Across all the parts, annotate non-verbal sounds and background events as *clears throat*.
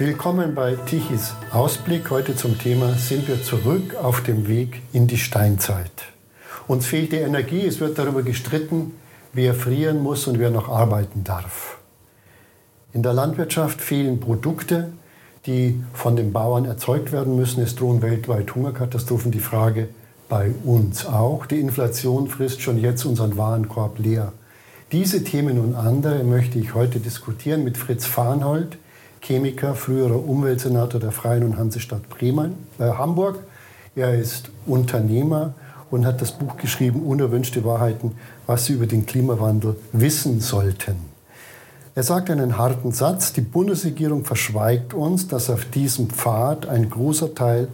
Willkommen bei Tichys Ausblick. Heute zum Thema Sind wir zurück auf dem Weg in die Steinzeit? Uns fehlt die Energie, es wird darüber gestritten, wer frieren muss und wer noch arbeiten darf. In der Landwirtschaft fehlen Produkte, die von den Bauern erzeugt werden müssen. Es drohen weltweit Hungerkatastrophen. Die Frage bei uns auch. Die Inflation frisst schon jetzt unseren Warenkorb leer. Diese Themen und andere möchte ich heute diskutieren mit Fritz Farnhold, Chemiker, früherer Umweltsenator der Freien und Hansestadt Bremen, äh, Hamburg. Er ist Unternehmer und hat das Buch geschrieben, Unerwünschte Wahrheiten, was Sie über den Klimawandel wissen sollten. Er sagt einen harten Satz, die Bundesregierung verschweigt uns, dass auf diesem Pfad ein großer Teil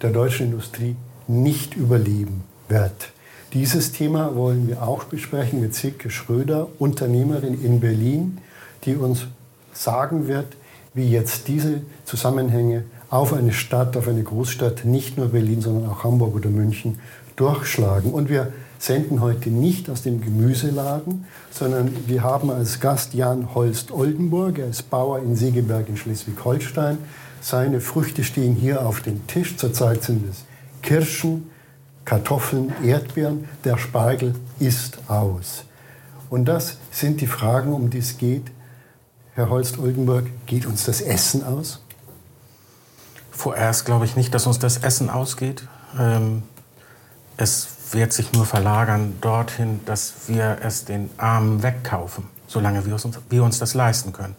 der deutschen Industrie nicht überleben wird. Dieses Thema wollen wir auch besprechen mit Silke Schröder, Unternehmerin in Berlin, die uns sagen wird, wie jetzt diese Zusammenhänge auf eine Stadt, auf eine Großstadt, nicht nur Berlin, sondern auch Hamburg oder München, durchschlagen. Und wir senden heute nicht aus dem Gemüseladen, sondern wir haben als Gast Jan Holst Oldenburg. Er ist Bauer in Segeberg in Schleswig-Holstein. Seine Früchte stehen hier auf dem Tisch. Zurzeit sind es Kirschen, Kartoffeln, Erdbeeren. Der Spargel ist aus. Und das sind die Fragen, um die es geht Herr Holst-Oldenburg, geht uns das Essen aus? Vorerst glaube ich nicht, dass uns das Essen ausgeht. Ähm, es wird sich nur verlagern dorthin, dass wir es den Armen wegkaufen, solange wir uns, wir uns das leisten können.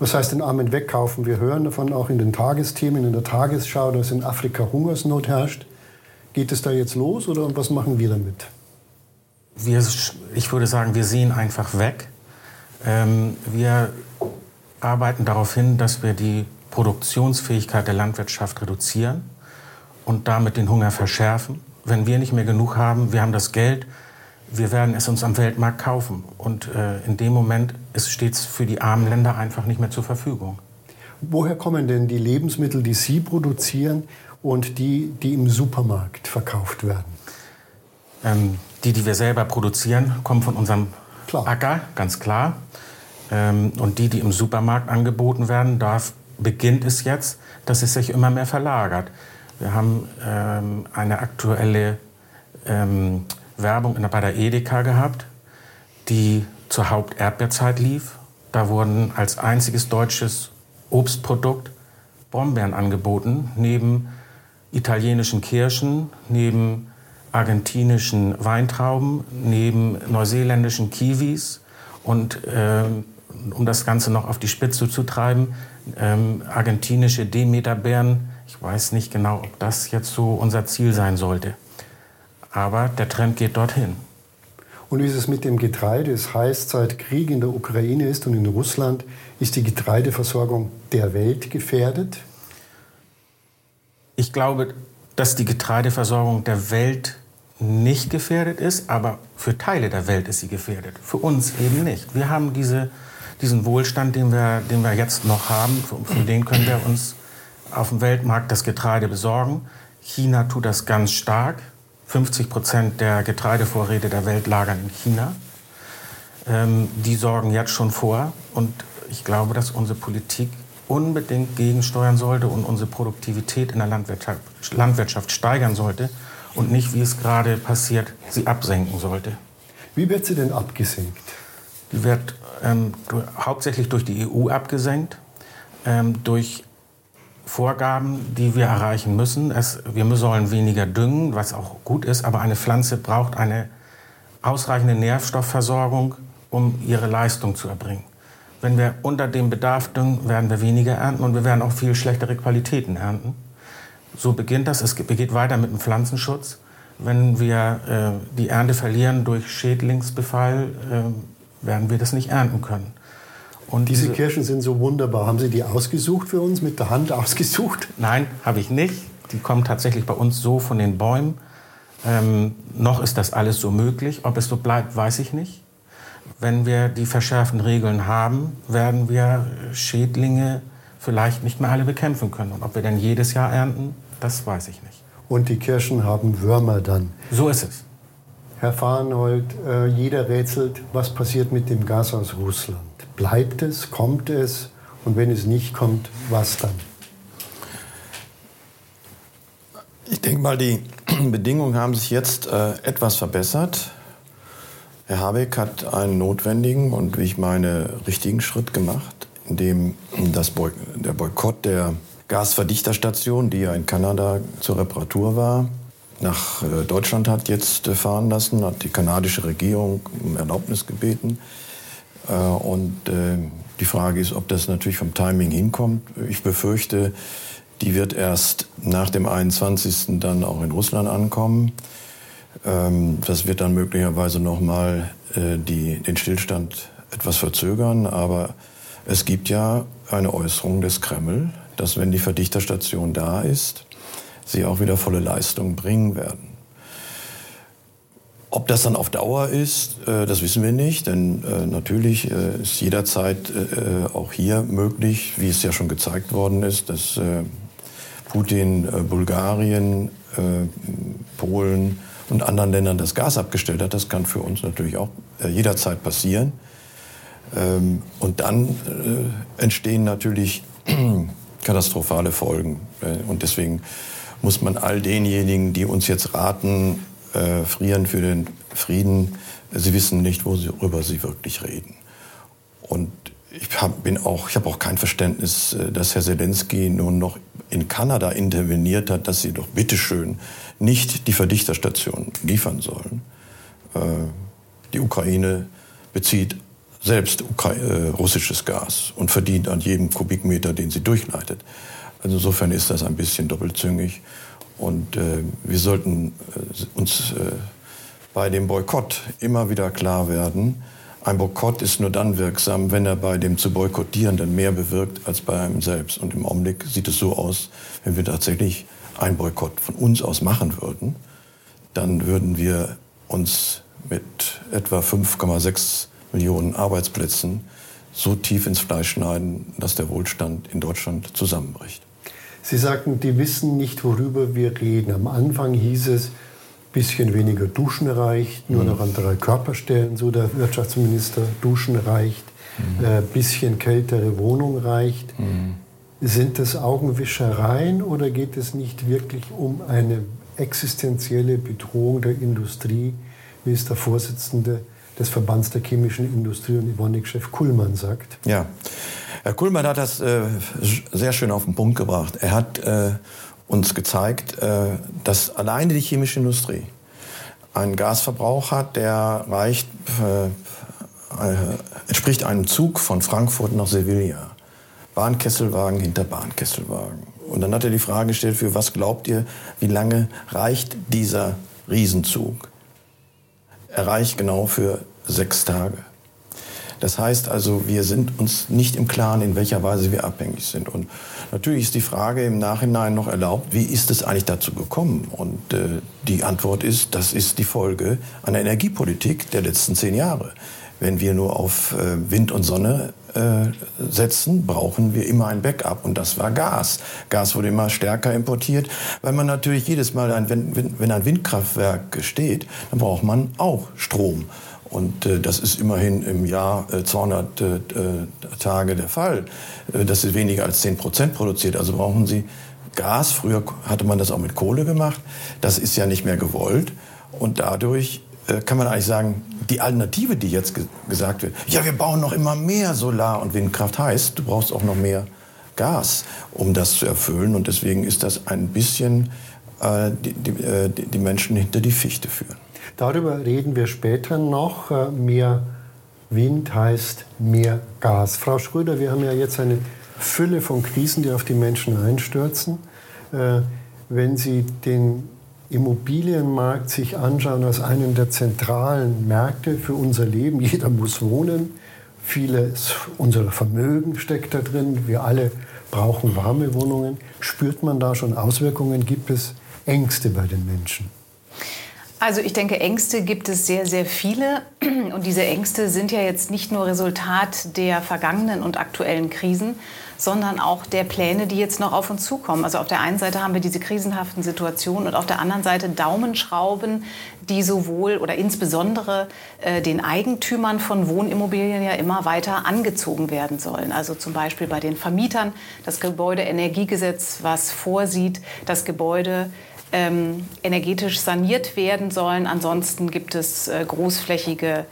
Was heißt den Armen wegkaufen? Wir hören davon auch in den Tagesthemen, in der Tagesschau, dass in Afrika Hungersnot herrscht. Geht es da jetzt los oder was machen wir damit? Wir, ich würde sagen, wir sehen einfach weg. Ähm, wir arbeiten darauf hin, dass wir die Produktionsfähigkeit der Landwirtschaft reduzieren und damit den Hunger verschärfen. Wenn wir nicht mehr genug haben, wir haben das Geld, wir werden es uns am Weltmarkt kaufen. Und äh, in dem Moment steht es für die armen Länder einfach nicht mehr zur Verfügung. Woher kommen denn die Lebensmittel, die Sie produzieren und die, die im Supermarkt verkauft werden? Ähm, die, die wir selber produzieren, kommen von unserem klar. Acker, ganz klar. Ähm, und die, die im Supermarkt angeboten werden, da beginnt es jetzt, dass es sich immer mehr verlagert. Wir haben ähm, eine aktuelle ähm, Werbung bei der Edeka gehabt, die zur Haupterdbeerzeit lief. Da wurden als einziges deutsches Obstprodukt Brombeeren angeboten, neben italienischen Kirschen, neben argentinischen Weintrauben, neben neuseeländischen Kiwis und ähm, um das Ganze noch auf die Spitze zu treiben, ähm, argentinische Demeterbären. Ich weiß nicht genau, ob das jetzt so unser Ziel sein sollte. Aber der Trend geht dorthin. Und wie ist es mit dem Getreide? Es heißt, seit Krieg in der Ukraine ist und in Russland ist die Getreideversorgung der Welt gefährdet? Ich glaube, dass die Getreideversorgung der Welt nicht gefährdet ist, aber für Teile der Welt ist sie gefährdet. Für uns eben nicht. Wir haben diese diesen Wohlstand, den wir, den wir jetzt noch haben, von den können wir uns auf dem Weltmarkt das Getreide besorgen. China tut das ganz stark. 50 Prozent der Getreidevorräte der Welt lagern in China. Ähm, die sorgen jetzt schon vor. Und ich glaube, dass unsere Politik unbedingt gegensteuern sollte und unsere Produktivität in der Landwirtschaft, Landwirtschaft steigern sollte und nicht, wie es gerade passiert, sie absenken sollte. Wie wird sie denn abgesenkt? Die wird ähm, hauptsächlich durch die EU abgesenkt, ähm, durch Vorgaben, die wir erreichen müssen. Es, wir sollen weniger düngen, was auch gut ist, aber eine Pflanze braucht eine ausreichende Nährstoffversorgung, um ihre Leistung zu erbringen. Wenn wir unter dem Bedarf düngen, werden wir weniger ernten und wir werden auch viel schlechtere Qualitäten ernten. So beginnt das. Es geht weiter mit dem Pflanzenschutz. Wenn wir äh, die Ernte verlieren durch Schädlingsbefall, äh, werden wir das nicht ernten können. Und diese, diese Kirschen sind so wunderbar. Haben Sie die ausgesucht für uns, mit der Hand ausgesucht? *laughs* Nein, habe ich nicht. Die kommen tatsächlich bei uns so von den Bäumen. Ähm, noch ist das alles so möglich. Ob es so bleibt, weiß ich nicht. Wenn wir die verschärften Regeln haben, werden wir Schädlinge vielleicht nicht mehr alle bekämpfen können. Und ob wir dann jedes Jahr ernten, das weiß ich nicht. Und die Kirschen haben Würmer dann. So ist es. Herr Farnold, äh, jeder rätselt, was passiert mit dem Gas aus Russland. Bleibt es, kommt es und wenn es nicht kommt, was dann? Ich denke mal, die *clears throat* Bedingungen haben sich jetzt äh, etwas verbessert. Herr Habeck hat einen notwendigen und wie ich meine richtigen Schritt gemacht, indem das Boy der Boykott der Gasverdichterstation, die ja in Kanada zur Reparatur war, nach äh, Deutschland hat jetzt äh, fahren lassen, hat die kanadische Regierung um Erlaubnis gebeten. Äh, und die Frage ist, ob das natürlich vom Timing hinkommt. Ich befürchte, die wird erst nach dem 21. dann auch in Russland ankommen. Ähm, das wird dann möglicherweise nochmal den Stillstand etwas verzögern. Aber es gibt ja eine Äußerung des Kreml, dass wenn die Verdichterstation da ist, sie auch wieder volle Leistung bringen werden. Ob das dann auf Dauer ist, äh, das wissen wir nicht, denn äh, natürlich äh, ist jederzeit auch hier möglich, wie es ja schon gezeigt worden ist, dass Putin Bulgarien, Polen und anderen Ländern das Gas abgestellt hat. Das kann für uns natürlich auch jederzeit passieren. Ähm, und dann entstehen natürlich *clears throat* katastrophale Folgen. Und deswegen muss man all denjenigen, die uns jetzt raten, äh, frieren für den Frieden, sie wissen nicht, worüber sie wirklich reden. Und ich habe hab auch kein Verständnis, äh, dass Herr Zelensky nun noch in Kanada interveniert hat, dass sie doch bitteschön nicht die Verdichterstation liefern sollen. Äh, die Ukraine bezieht selbst äh, russisches Gas und verdient an jedem Kubikmeter, den sie durchleitet. Also insofern ist das ein bisschen doppelzüngig. Und äh, wir sollten uns bei dem Boykott immer wieder klar werden, ein Boykott ist nur dann wirksam, wenn er bei dem zu boykottierenden mehr bewirkt als bei einem selbst. Und im Augenblick sieht es so aus, wenn wir tatsächlich einen Boykott von uns aus machen würden, dann würden wir uns mit etwa 5,6 Millionen Arbeitsplätzen so tief ins Fleisch schneiden, dass der Wohlstand in Deutschland zusammenbricht. Sie sagten, die wissen nicht, worüber wir reden. Am Anfang hieß es, bisschen weniger Duschen reicht, nur mhm. noch an drei Körperstellen, so der Wirtschaftsminister, Duschen reicht, mhm. äh, bisschen kältere Wohnung reicht. Mhm. Sind das Augenwischereien oder geht es nicht wirklich um eine existenzielle Bedrohung der Industrie, wie es der Vorsitzende des Verbands der chemischen Industrie und Evonik-Chef Kuhlmann sagt? Ja, Herr Kuhlmann hat das äh, sehr schön auf den Punkt gebracht. Er hat äh, uns gezeigt, äh, dass alleine die chemische Industrie einen Gasverbrauch hat, der reicht, äh, äh, entspricht einem Zug von Frankfurt nach Sevilla. Bahnkesselwagen hinter Bahnkesselwagen. Und dann hat er die Frage gestellt, für was glaubt ihr, wie lange reicht dieser Riesenzug? Er reicht genau für sechs Tage. Das heißt also, wir sind uns nicht im Klaren, in welcher Weise wir abhängig sind. Und natürlich ist die Frage im Nachhinein noch erlaubt, wie ist es eigentlich dazu gekommen? Und äh, die Antwort ist, das ist die Folge einer Energiepolitik der letzten zehn Jahre. Wenn wir nur auf äh, Wind und Sonne äh, setzen, brauchen wir immer ein Backup. Und das war Gas. Gas wurde immer stärker importiert, weil man natürlich jedes Mal, ein, wenn, wenn ein Windkraftwerk steht, dann braucht man auch Strom. Und äh, das ist immerhin im Jahr äh, 200 äh, Tage der Fall. Äh, das ist weniger als 10 Prozent produziert. Also brauchen Sie Gas. Früher hatte man das auch mit Kohle gemacht. Das ist ja nicht mehr gewollt. Und dadurch äh, kann man eigentlich sagen, die Alternative, die jetzt ge gesagt wird, ja, wir bauen noch immer mehr Solar- und Windkraft, heißt, du brauchst auch noch mehr Gas, um das zu erfüllen. Und deswegen ist das ein bisschen äh, die, die, äh, die Menschen hinter die Fichte führen. Darüber reden wir später noch. Äh, mehr Wind heißt mehr Gas. Frau Schröder, wir haben ja jetzt eine Fülle von Krisen, die auf die Menschen einstürzen. Äh, wenn Sie den Immobilienmarkt sich anschauen als einen der zentralen Märkte für unser Leben, *laughs* jeder muss wohnen, vieles unserer Vermögen steckt da drin, wir alle brauchen warme Wohnungen. Spürt man da schon Auswirkungen? Gibt es Ängste bei den Menschen? Also ich denke, Ängste gibt es sehr, sehr viele. *clears throat* Und diese Ängste sind ja jetzt nicht nur Resultat der vergangenen und aktuellen Krisen, sondern auch der Pläne, die jetzt noch auf uns zukommen. Also auf der einen Seite haben wir diese krisenhaften Situationen und auf der anderen Seite Daumenschrauben, die sowohl oder insbesondere äh, den Eigentümern von Wohnimmobilien ja immer weiter angezogen werden sollen. Also zum Beispiel bei den Vermietern das Gebäudeenergiegesetz, was vorsieht, dass Gebäude ähm, energetisch saniert werden sollen. Ansonsten gibt es äh, großflächige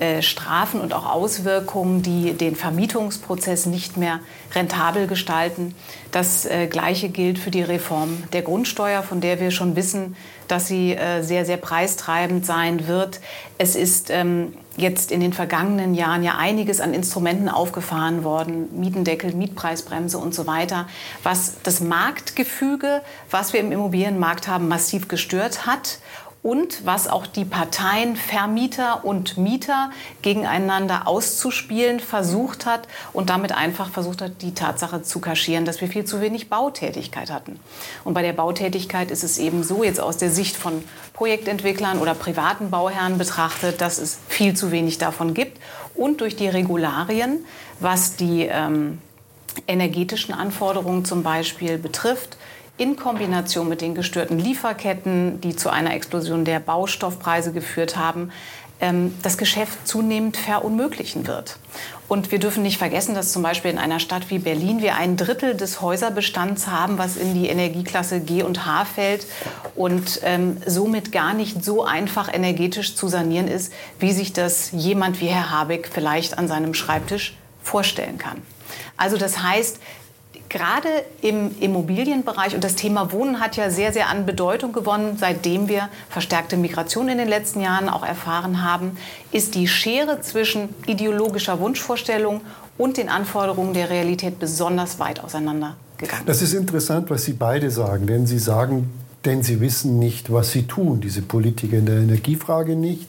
äh, Strafen und auch Auswirkungen, die den Vermietungsprozess nicht mehr rentabel gestalten. Das äh, Gleiche gilt für die Reform der Grundsteuer, von der wir schon wissen, dass sie äh, sehr, sehr preistreibend sein wird. Es ist ähm, jetzt in den vergangenen Jahren ja einiges an Instrumenten aufgefahren worden, Mietendeckel, Mietpreisbremse und so weiter, was das Marktgefüge, was wir im Immobilienmarkt haben, massiv gestört hat und was auch die Parteien Vermieter und Mieter gegeneinander auszuspielen versucht hat und damit einfach versucht hat, die Tatsache zu kaschieren, dass wir viel zu wenig Bautätigkeit hatten. Und bei der Bautätigkeit ist es eben so, jetzt aus der Sicht von Projektentwicklern oder privaten Bauherren betrachtet, dass es viel zu wenig davon gibt und durch die Regularien, was die ähm, energetischen Anforderungen zum Beispiel betrifft, in Kombination mit den gestörten Lieferketten, die zu einer Explosion der Baustoffpreise geführt haben, ähm, das Geschäft zunehmend verunmöglichen wird. Und wir dürfen nicht vergessen, dass zum Beispiel in einer Stadt wie Berlin wir ein Drittel des Häuserbestands haben, was in die Energieklasse G und H fällt und ähm, somit gar nicht so einfach energetisch zu sanieren ist, wie sich das jemand wie Herr Habeck vielleicht an seinem Schreibtisch vorstellen kann. Also das heißt, gerade im Immobilienbereich und das Thema Wohnen hat ja sehr, sehr an Bedeutung gewonnen, seitdem wir verstärkte Migration in den letzten Jahren auch erfahren haben, ist die Schere zwischen ideologischer Wunschvorstellung und den Anforderungen der Realität besonders weit auseinandergegangen. Das ist interessant, was Sie beide sagen, denn Sie sagen, denn Sie wissen nicht, was Sie tun, diese Politiker in der Energiefrage nicht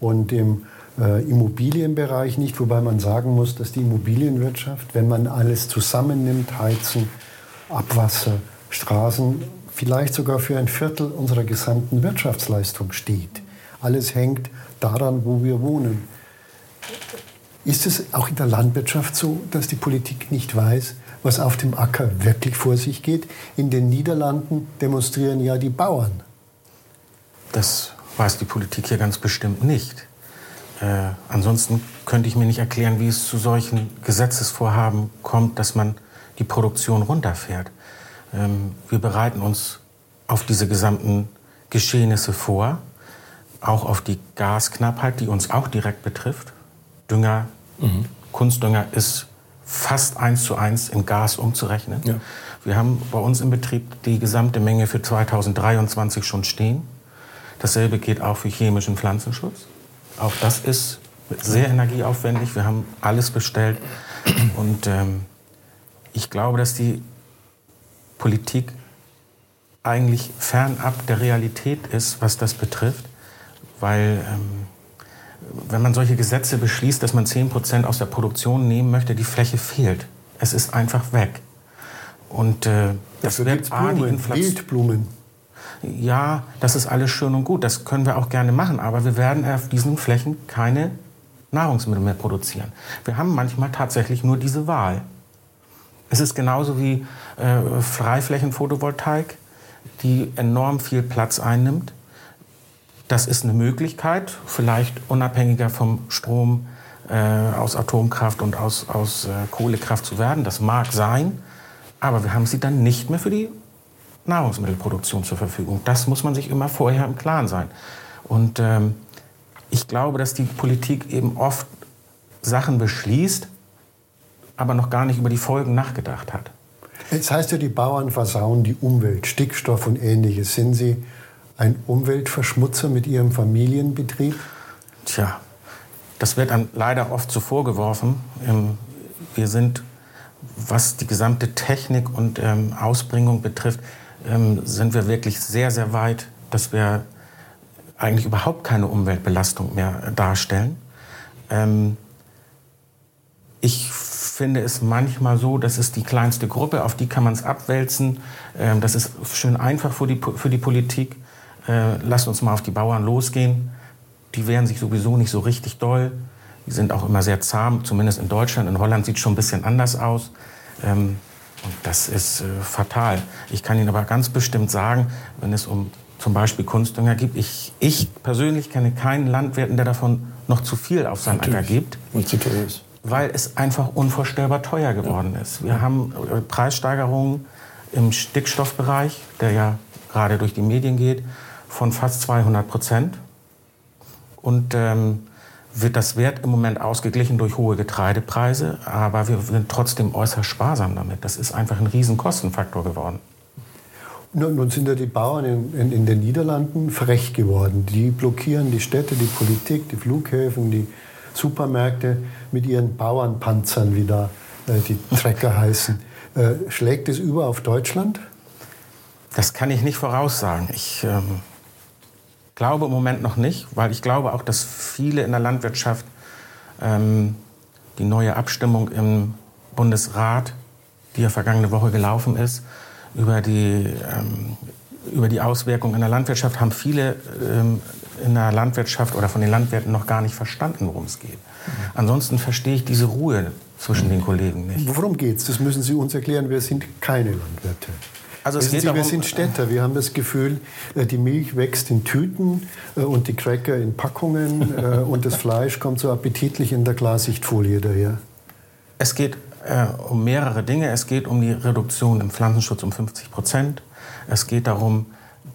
und im äh, Immobilienbereich nicht, wobei man sagen muss, dass die Immobilienwirtschaft, wenn man alles zusammennimmt, Heizen, Abwasser, Straßen, vielleicht sogar für ein Viertel unserer gesamten Wirtschaftsleistung steht. Alles hängt daran, wo wir wohnen. Ist es auch in der Landwirtschaft so, dass die Politik nicht weiß, was auf dem Acker wirklich vor sich geht? In den Niederlanden demonstrieren ja die Bauern. Das weiß die Politik hier ganz bestimmt nicht. Äh, ansonsten könnte ich mir nicht erklären, wie es zu solchen Gesetzesvorhaben kommt, dass man die Produktion runterfährt. Ähm, wir bereiten uns auf diese gesamten Geschehnisse vor, auch auf die Gasknappheit, die uns auch direkt betrifft. Dünger, mhm. Kunstdünger ist fast eins zu eins in Gas umzurechnen. Ja. Wir haben bei uns im Betrieb die gesamte Menge für 2023 schon stehen. Dasselbe geht auch für chemischen Pflanzenschutz. Auch das ist sehr energieaufwendig. Wir haben alles bestellt. Und ähm, ich glaube, dass die Politik eigentlich fernab der Realität ist, was das betrifft. Weil ähm, wenn man solche Gesetze beschließt, dass man 10 Prozent aus der Produktion nehmen möchte, die Fläche fehlt. Es ist einfach weg. Und äh, das wird Blumen, Wildblumen ja, das ist alles schön und gut, das können wir auch gerne machen, aber wir werden auf diesen Flächen keine Nahrungsmittel mehr produzieren. Wir haben manchmal tatsächlich nur diese Wahl. Es ist genauso wie äh, Freiflächenphotovoltaik, die enorm viel Platz einnimmt. Das ist eine Möglichkeit, vielleicht unabhängiger vom Strom äh, aus Atomkraft und aus, aus äh, Kohlekraft zu werden. Das mag sein, aber wir haben sie dann nicht mehr für die Nahrungsmittelproduktion zur Verfügung. Das muss man sich immer vorher im Klaren sein. Und ähm, ich glaube, dass die Politik eben oft Sachen beschließt, aber noch gar nicht über die Folgen nachgedacht hat. Jetzt heißt ja, die Bauern versauen die Umwelt, Stickstoff und ähnliches. Sind Sie ein Umweltverschmutzer mit Ihrem Familienbetrieb? Tja, das wird einem leider oft so vorgeworfen. Ähm, wir sind, was die gesamte Technik und ähm, Ausbringung betrifft, ähm, sind wir wirklich sehr, sehr weit, dass wir eigentlich überhaupt keine Umweltbelastung mehr darstellen. Ähm, ich finde es manchmal so, das ist die kleinste Gruppe, auf die kann man es abwälzen. Ähm, das ist schön einfach für die, für die Politik. äh, lasst uns mal auf die Bauern losgehen. Die wehren sich sowieso nicht so richtig doll. Die sind auch immer sehr zahm, zumindest in Deutschland. In Holland sieht es schon ein bisschen anders aus. Ähm, und das ist äh, fatal. Ich kann Ihnen aber ganz bestimmt sagen, wenn es um zum Beispiel Kunstdünger gibt, ich, ich persönlich kenne keinen Landwirten, der davon noch zu viel auf seinen Acker gibt. Und zu teuer ist. Weil es einfach unvorstellbar teuer geworden ja. ist. Wir haben äh, Preissteigerungen im Stickstoffbereich, der ja gerade durch die Medien geht, von fast 200 Prozent. Und ähm, wird das Wert im Moment ausgeglichen durch hohe Getreidepreise, aber wir sind trotzdem äußerst sparsam damit. Das ist einfach ein Riesenkostenfaktor geworden. Nun sind ja die Bauern in, in, in, den Niederlanden frech geworden. Die blockieren die Städte, die Politik, die Flughäfen, die Supermärkte mit ihren Bauernpanzern, wie da äh, die *laughs* Trecker heißen. Äh, schlägt es über auf Deutschland? Das kann ich nicht voraussagen. Ich ähm, glaube im Moment noch nicht, weil ich glaube auch, dass viele in der Landwirtschaft ähm, die neue Abstimmung im Bundesrat, die ja vergangene Woche gelaufen ist, über die, ähm, über die Auswirkungen in der Landwirtschaft, haben viele ähm, in der Landwirtschaft oder von den Landwirten noch gar nicht verstanden, worum es geht. Mhm. Ansonsten verstehe ich diese Ruhe zwischen den Kollegen nicht. Worum geht es? Das müssen Sie uns erklären. Wir sind keine Landwirte. Also es Wissen Sie, wir sind Städter. Wir haben das Gefühl, äh, die Milch wächst in Tüten äh, und die Cracker in Packungen äh, und das Fleisch kommt so appetitlich in der Klarsichtfolie daher. Es geht äh, um mehrere Dinge. Es geht um die Reduktion im Pflanzenschutz um 50 Prozent. Es geht darum,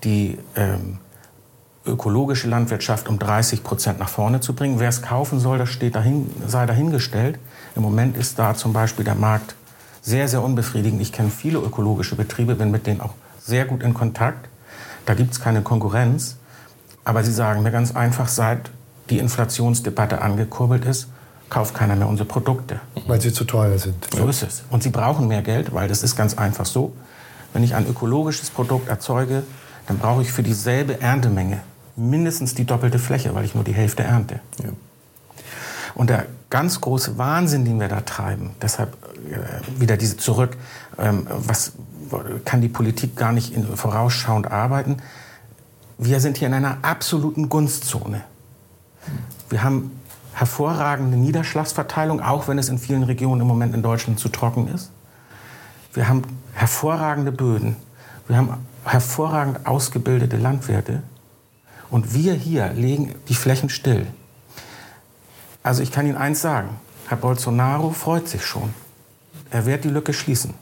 die ähm, ökologische Landwirtschaft um 30 Prozent nach vorne zu bringen. Wer es kaufen soll, das steht dahin, sei dahingestellt. Im Moment ist da zum Beispiel der Markt sehr, sehr unbefriedigend. Ich kenne viele ökologische Betriebe, bin mit denen auch sehr gut in Kontakt. Da gibt es keine Konkurrenz. Aber sie sagen mir ganz einfach, seit die Inflationsdebatte angekurbelt ist, kauft keiner mehr unsere Produkte. Weil sie zu teuer sind. So ist es. Und sie brauchen mehr Geld, weil das ist ganz einfach so. Wenn ich ein ökologisches Produkt erzeuge, dann brauche ich für dieselbe Erntemenge mindestens die doppelte Fläche, weil ich nur die Hälfte ernte. Ja. Und der ganz große Wahnsinn, den wir da treiben, deshalb wieder diese zurück, ähm, was kann die Politik gar nicht vorausschauend arbeiten. Wir sind hier in einer absoluten Gunstzone. Wir haben hervorragende Niederschlagsverteilung, auch wenn es in vielen Regionen im Moment in Deutschland zu trocken ist. Wir haben hervorragende Böden. Wir haben hervorragend ausgebildete Landwirte. Und wir hier legen die Flächen still. Also ich kann Ihnen eins sagen, Herr Bolsonaro freut sich schon. Er wird die Lücke schließen.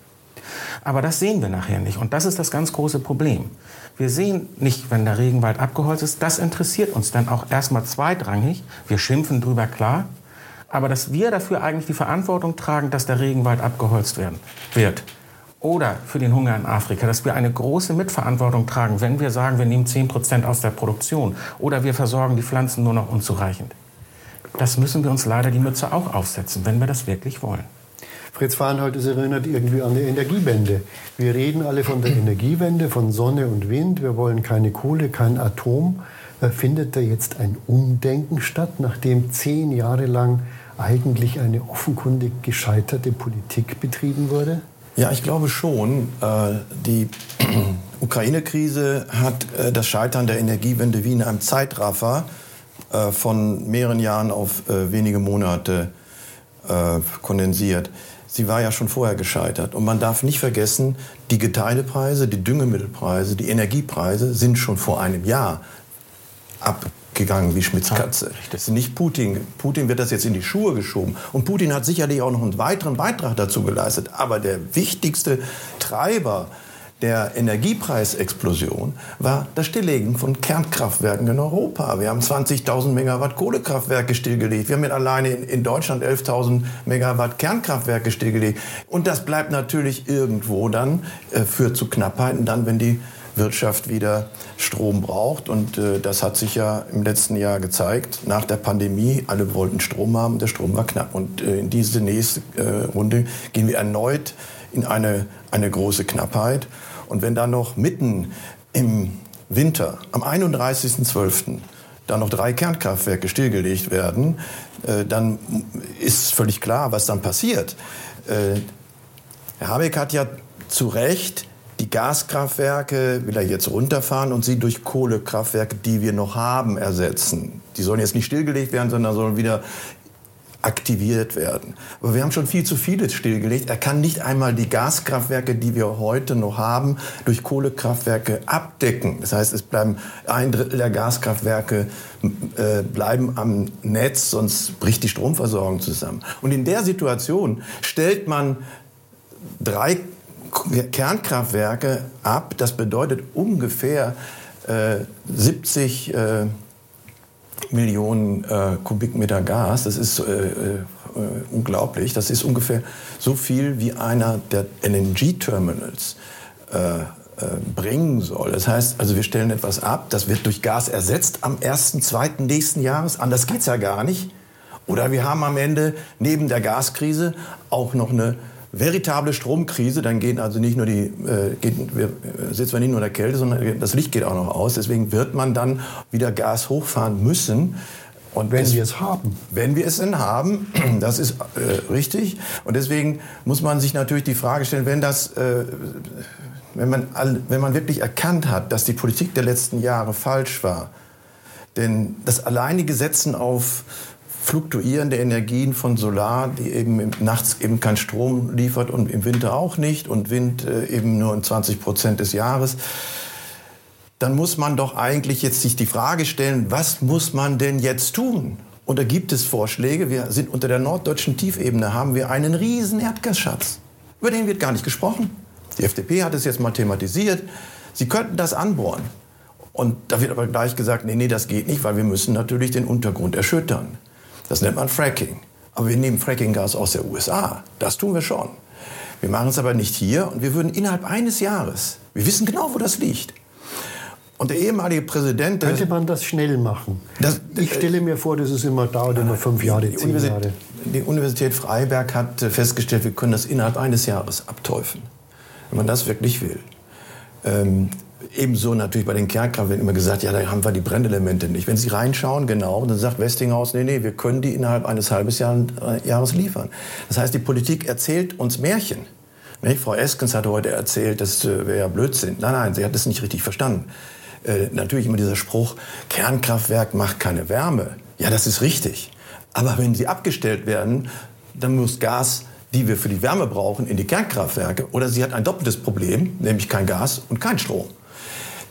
Aber das sehen wir nachher nicht. Und das ist das ganz große Problem. Wir sehen nicht, wenn der Regenwald abgeholzt ist. Das interessiert uns dann auch erstmal zweitrangig. Wir schimpfen drüber, klar. Aber dass wir dafür eigentlich die Verantwortung tragen, dass der Regenwald abgeholzt werden wird. Oder für den Hunger in Afrika, dass wir eine große Mitverantwortung tragen, wenn wir sagen, wir nehmen 10 Prozent aus der Produktion. Oder wir versorgen die Pflanzen nur noch unzureichend. Das müssen wir uns leider die Mütze auch aufsetzen, wenn wir das wirklich wollen. Fritz Farnhold, es erinnert irgendwie an die Energiewende. Wir reden alle von der Energiewende, von Sonne und Wind. Wir wollen keine Kohle, kein Atom. Äh, findet da jetzt ein Umdenken statt, nachdem zehn Jahre lang eigentlich eine offenkundig gescheiterte Politik betrieben wurde? Ja, ich glaube schon. Äh, die *clears throat* Ukraine-Krise hat äh, das Scheitern der Energiewende wie in einem Zeitraffer von mehreren Jahren auf wenige Monate kondensiert sie war ja schon vorher gescheitert. Und man darf nicht vergessen, die Getreidepreise, die Düngemittelpreise, die Energiepreise sind schon vor einem Jahr abgegangen wie Schmitz Katze. Das ist nicht Putin. Putin wird das jetzt in die Schuhe geschoben. Und Putin hat sicherlich auch noch einen weiteren Beitrag dazu geleistet. Aber der wichtigste Treiber der Energiepreisexplosion war das Stilllegen von Kernkraftwerken in Europa. Wir haben 20.000 Megawatt Kohlekraftwerke stillgelegt. Wir haben mit alleine in Deutschland 11.000 Megawatt Kernkraftwerke stillgelegt. Und das bleibt natürlich irgendwo dann, äh, führt zu Knappheiten, dann, wenn die Wirtschaft wieder Strom braucht. Und äh, das hat sich ja im letzten Jahr gezeigt. Nach der Pandemie, alle wollten Strom haben, der Strom war knapp. Und äh, in diese nächste äh, Runde gehen wir erneut in eine, eine große Knappheit. Und wenn dann noch mitten im Winter, am 31.12., da noch drei Kernkraftwerke stillgelegt werden, äh, dann ist völlig klar, was dann passiert. Äh, Herr Habeck hat ja zu Recht Die Gaskraftwerke will er jetzt runterfahren und sie durch Kohlekraftwerke, die wir noch haben, ersetzen. Die sollen jetzt nicht stillgelegt werden, sondern sollen wieder aktiviert werden. Aber wir haben schon viel zu viele stillgelegt. Er kann nicht einmal die Gaskraftwerke, die wir heute noch haben, durch Kohlekraftwerke abdecken. Das heißt, es bleiben ein Drittel der Gaskraftwerke äh, bleiben am Netz, sonst bricht die Stromversorgung zusammen. Und in der Situation stellt man drei Kernkraftwerke ab. Das bedeutet ungefähr äh, 70 äh, Millionen äh, Kubikmeter Gas. Das ist äh, äh, unglaublich. Das ist ungefähr so viel wie einer der LNG-Terminals äh, äh, bringen soll. Das heißt, also wir stellen etwas ab, das wird durch Gas ersetzt am 1.2. nächsten Jahres. Anders geht es ja gar nicht. Oder wir haben am Ende neben der Gaskrise auch noch eine veritable Stromkrise, dann gehen also nicht nur die, äh, geht, wir, äh, sitzen wir nicht nur in der Kälte, sondern das Licht geht auch noch aus. Deswegen wird man dann wieder Gas hochfahren müssen. Und wenn wir es haben. Wenn wir es denn haben, *clears throat* das ist äh, richtig. Und deswegen muss man sich natürlich die Frage stellen, wenn das, äh, wenn man, wenn man wirklich erkannt hat, dass die Politik der letzten Jahre falsch war, denn das alleinige Setzen auf fluktuierende Energien von Solar, die eben nachts eben keinen Strom liefert und im Winter auch nicht und Wind äh, eben nur in 20 Prozent des Jahres, dann muss man doch eigentlich jetzt sich die Frage stellen, was muss man denn jetzt tun? Und da gibt es Vorschläge. Wir sind unter der norddeutschen Tiefebene, haben wir einen riesen Erdgasschatz. Über den wird gar nicht gesprochen. Die FDP hat es jetzt mal thematisiert. Sie könnten das anbohren. Und da wird aber gleich gesagt, nee, nee, das geht nicht, weil wir müssen natürlich den Untergrund erschüttern. Das nennt man Fracking. Aber wir nehmen Frackinggas aus der USA. Das tun wir schon. Wir machen es aber nicht hier und wir würden innerhalb eines Jahres, wir wissen genau, wo das liegt. Und der ehemalige Präsident... Könnte man das schnell machen? Das, ich stelle mir vor, dass es immer dauert, immer fünf Jahre, die zehn Jahre. Die Universität Freiberg hat festgestellt, wir können das innerhalb eines Jahres abteufeln, wenn man das wirklich will. Ähm, Ebenso natürlich bei den Kernkraftwerken immer gesagt, ja, da haben wir die Brennelemente nicht. Wenn Sie reinschauen, genau, dann sagt Westinghouse, nee, nee, wir können die innerhalb eines halben äh, Jahres liefern. Das heißt, die Politik erzählt uns Märchen. Nicht? Frau Eskens hat heute erzählt, das äh, wäre ja Blödsinn. Nein, nein, sie hat das nicht richtig verstanden. Äh, natürlich immer dieser Spruch, Kernkraftwerk macht keine Wärme. Ja, das ist richtig. Aber wenn sie abgestellt werden, dann muss Gas die wir für die Wärme brauchen, in die Kernkraftwerke. Oder sie hat ein doppeltes Problem, nämlich kein Gas und kein Strom.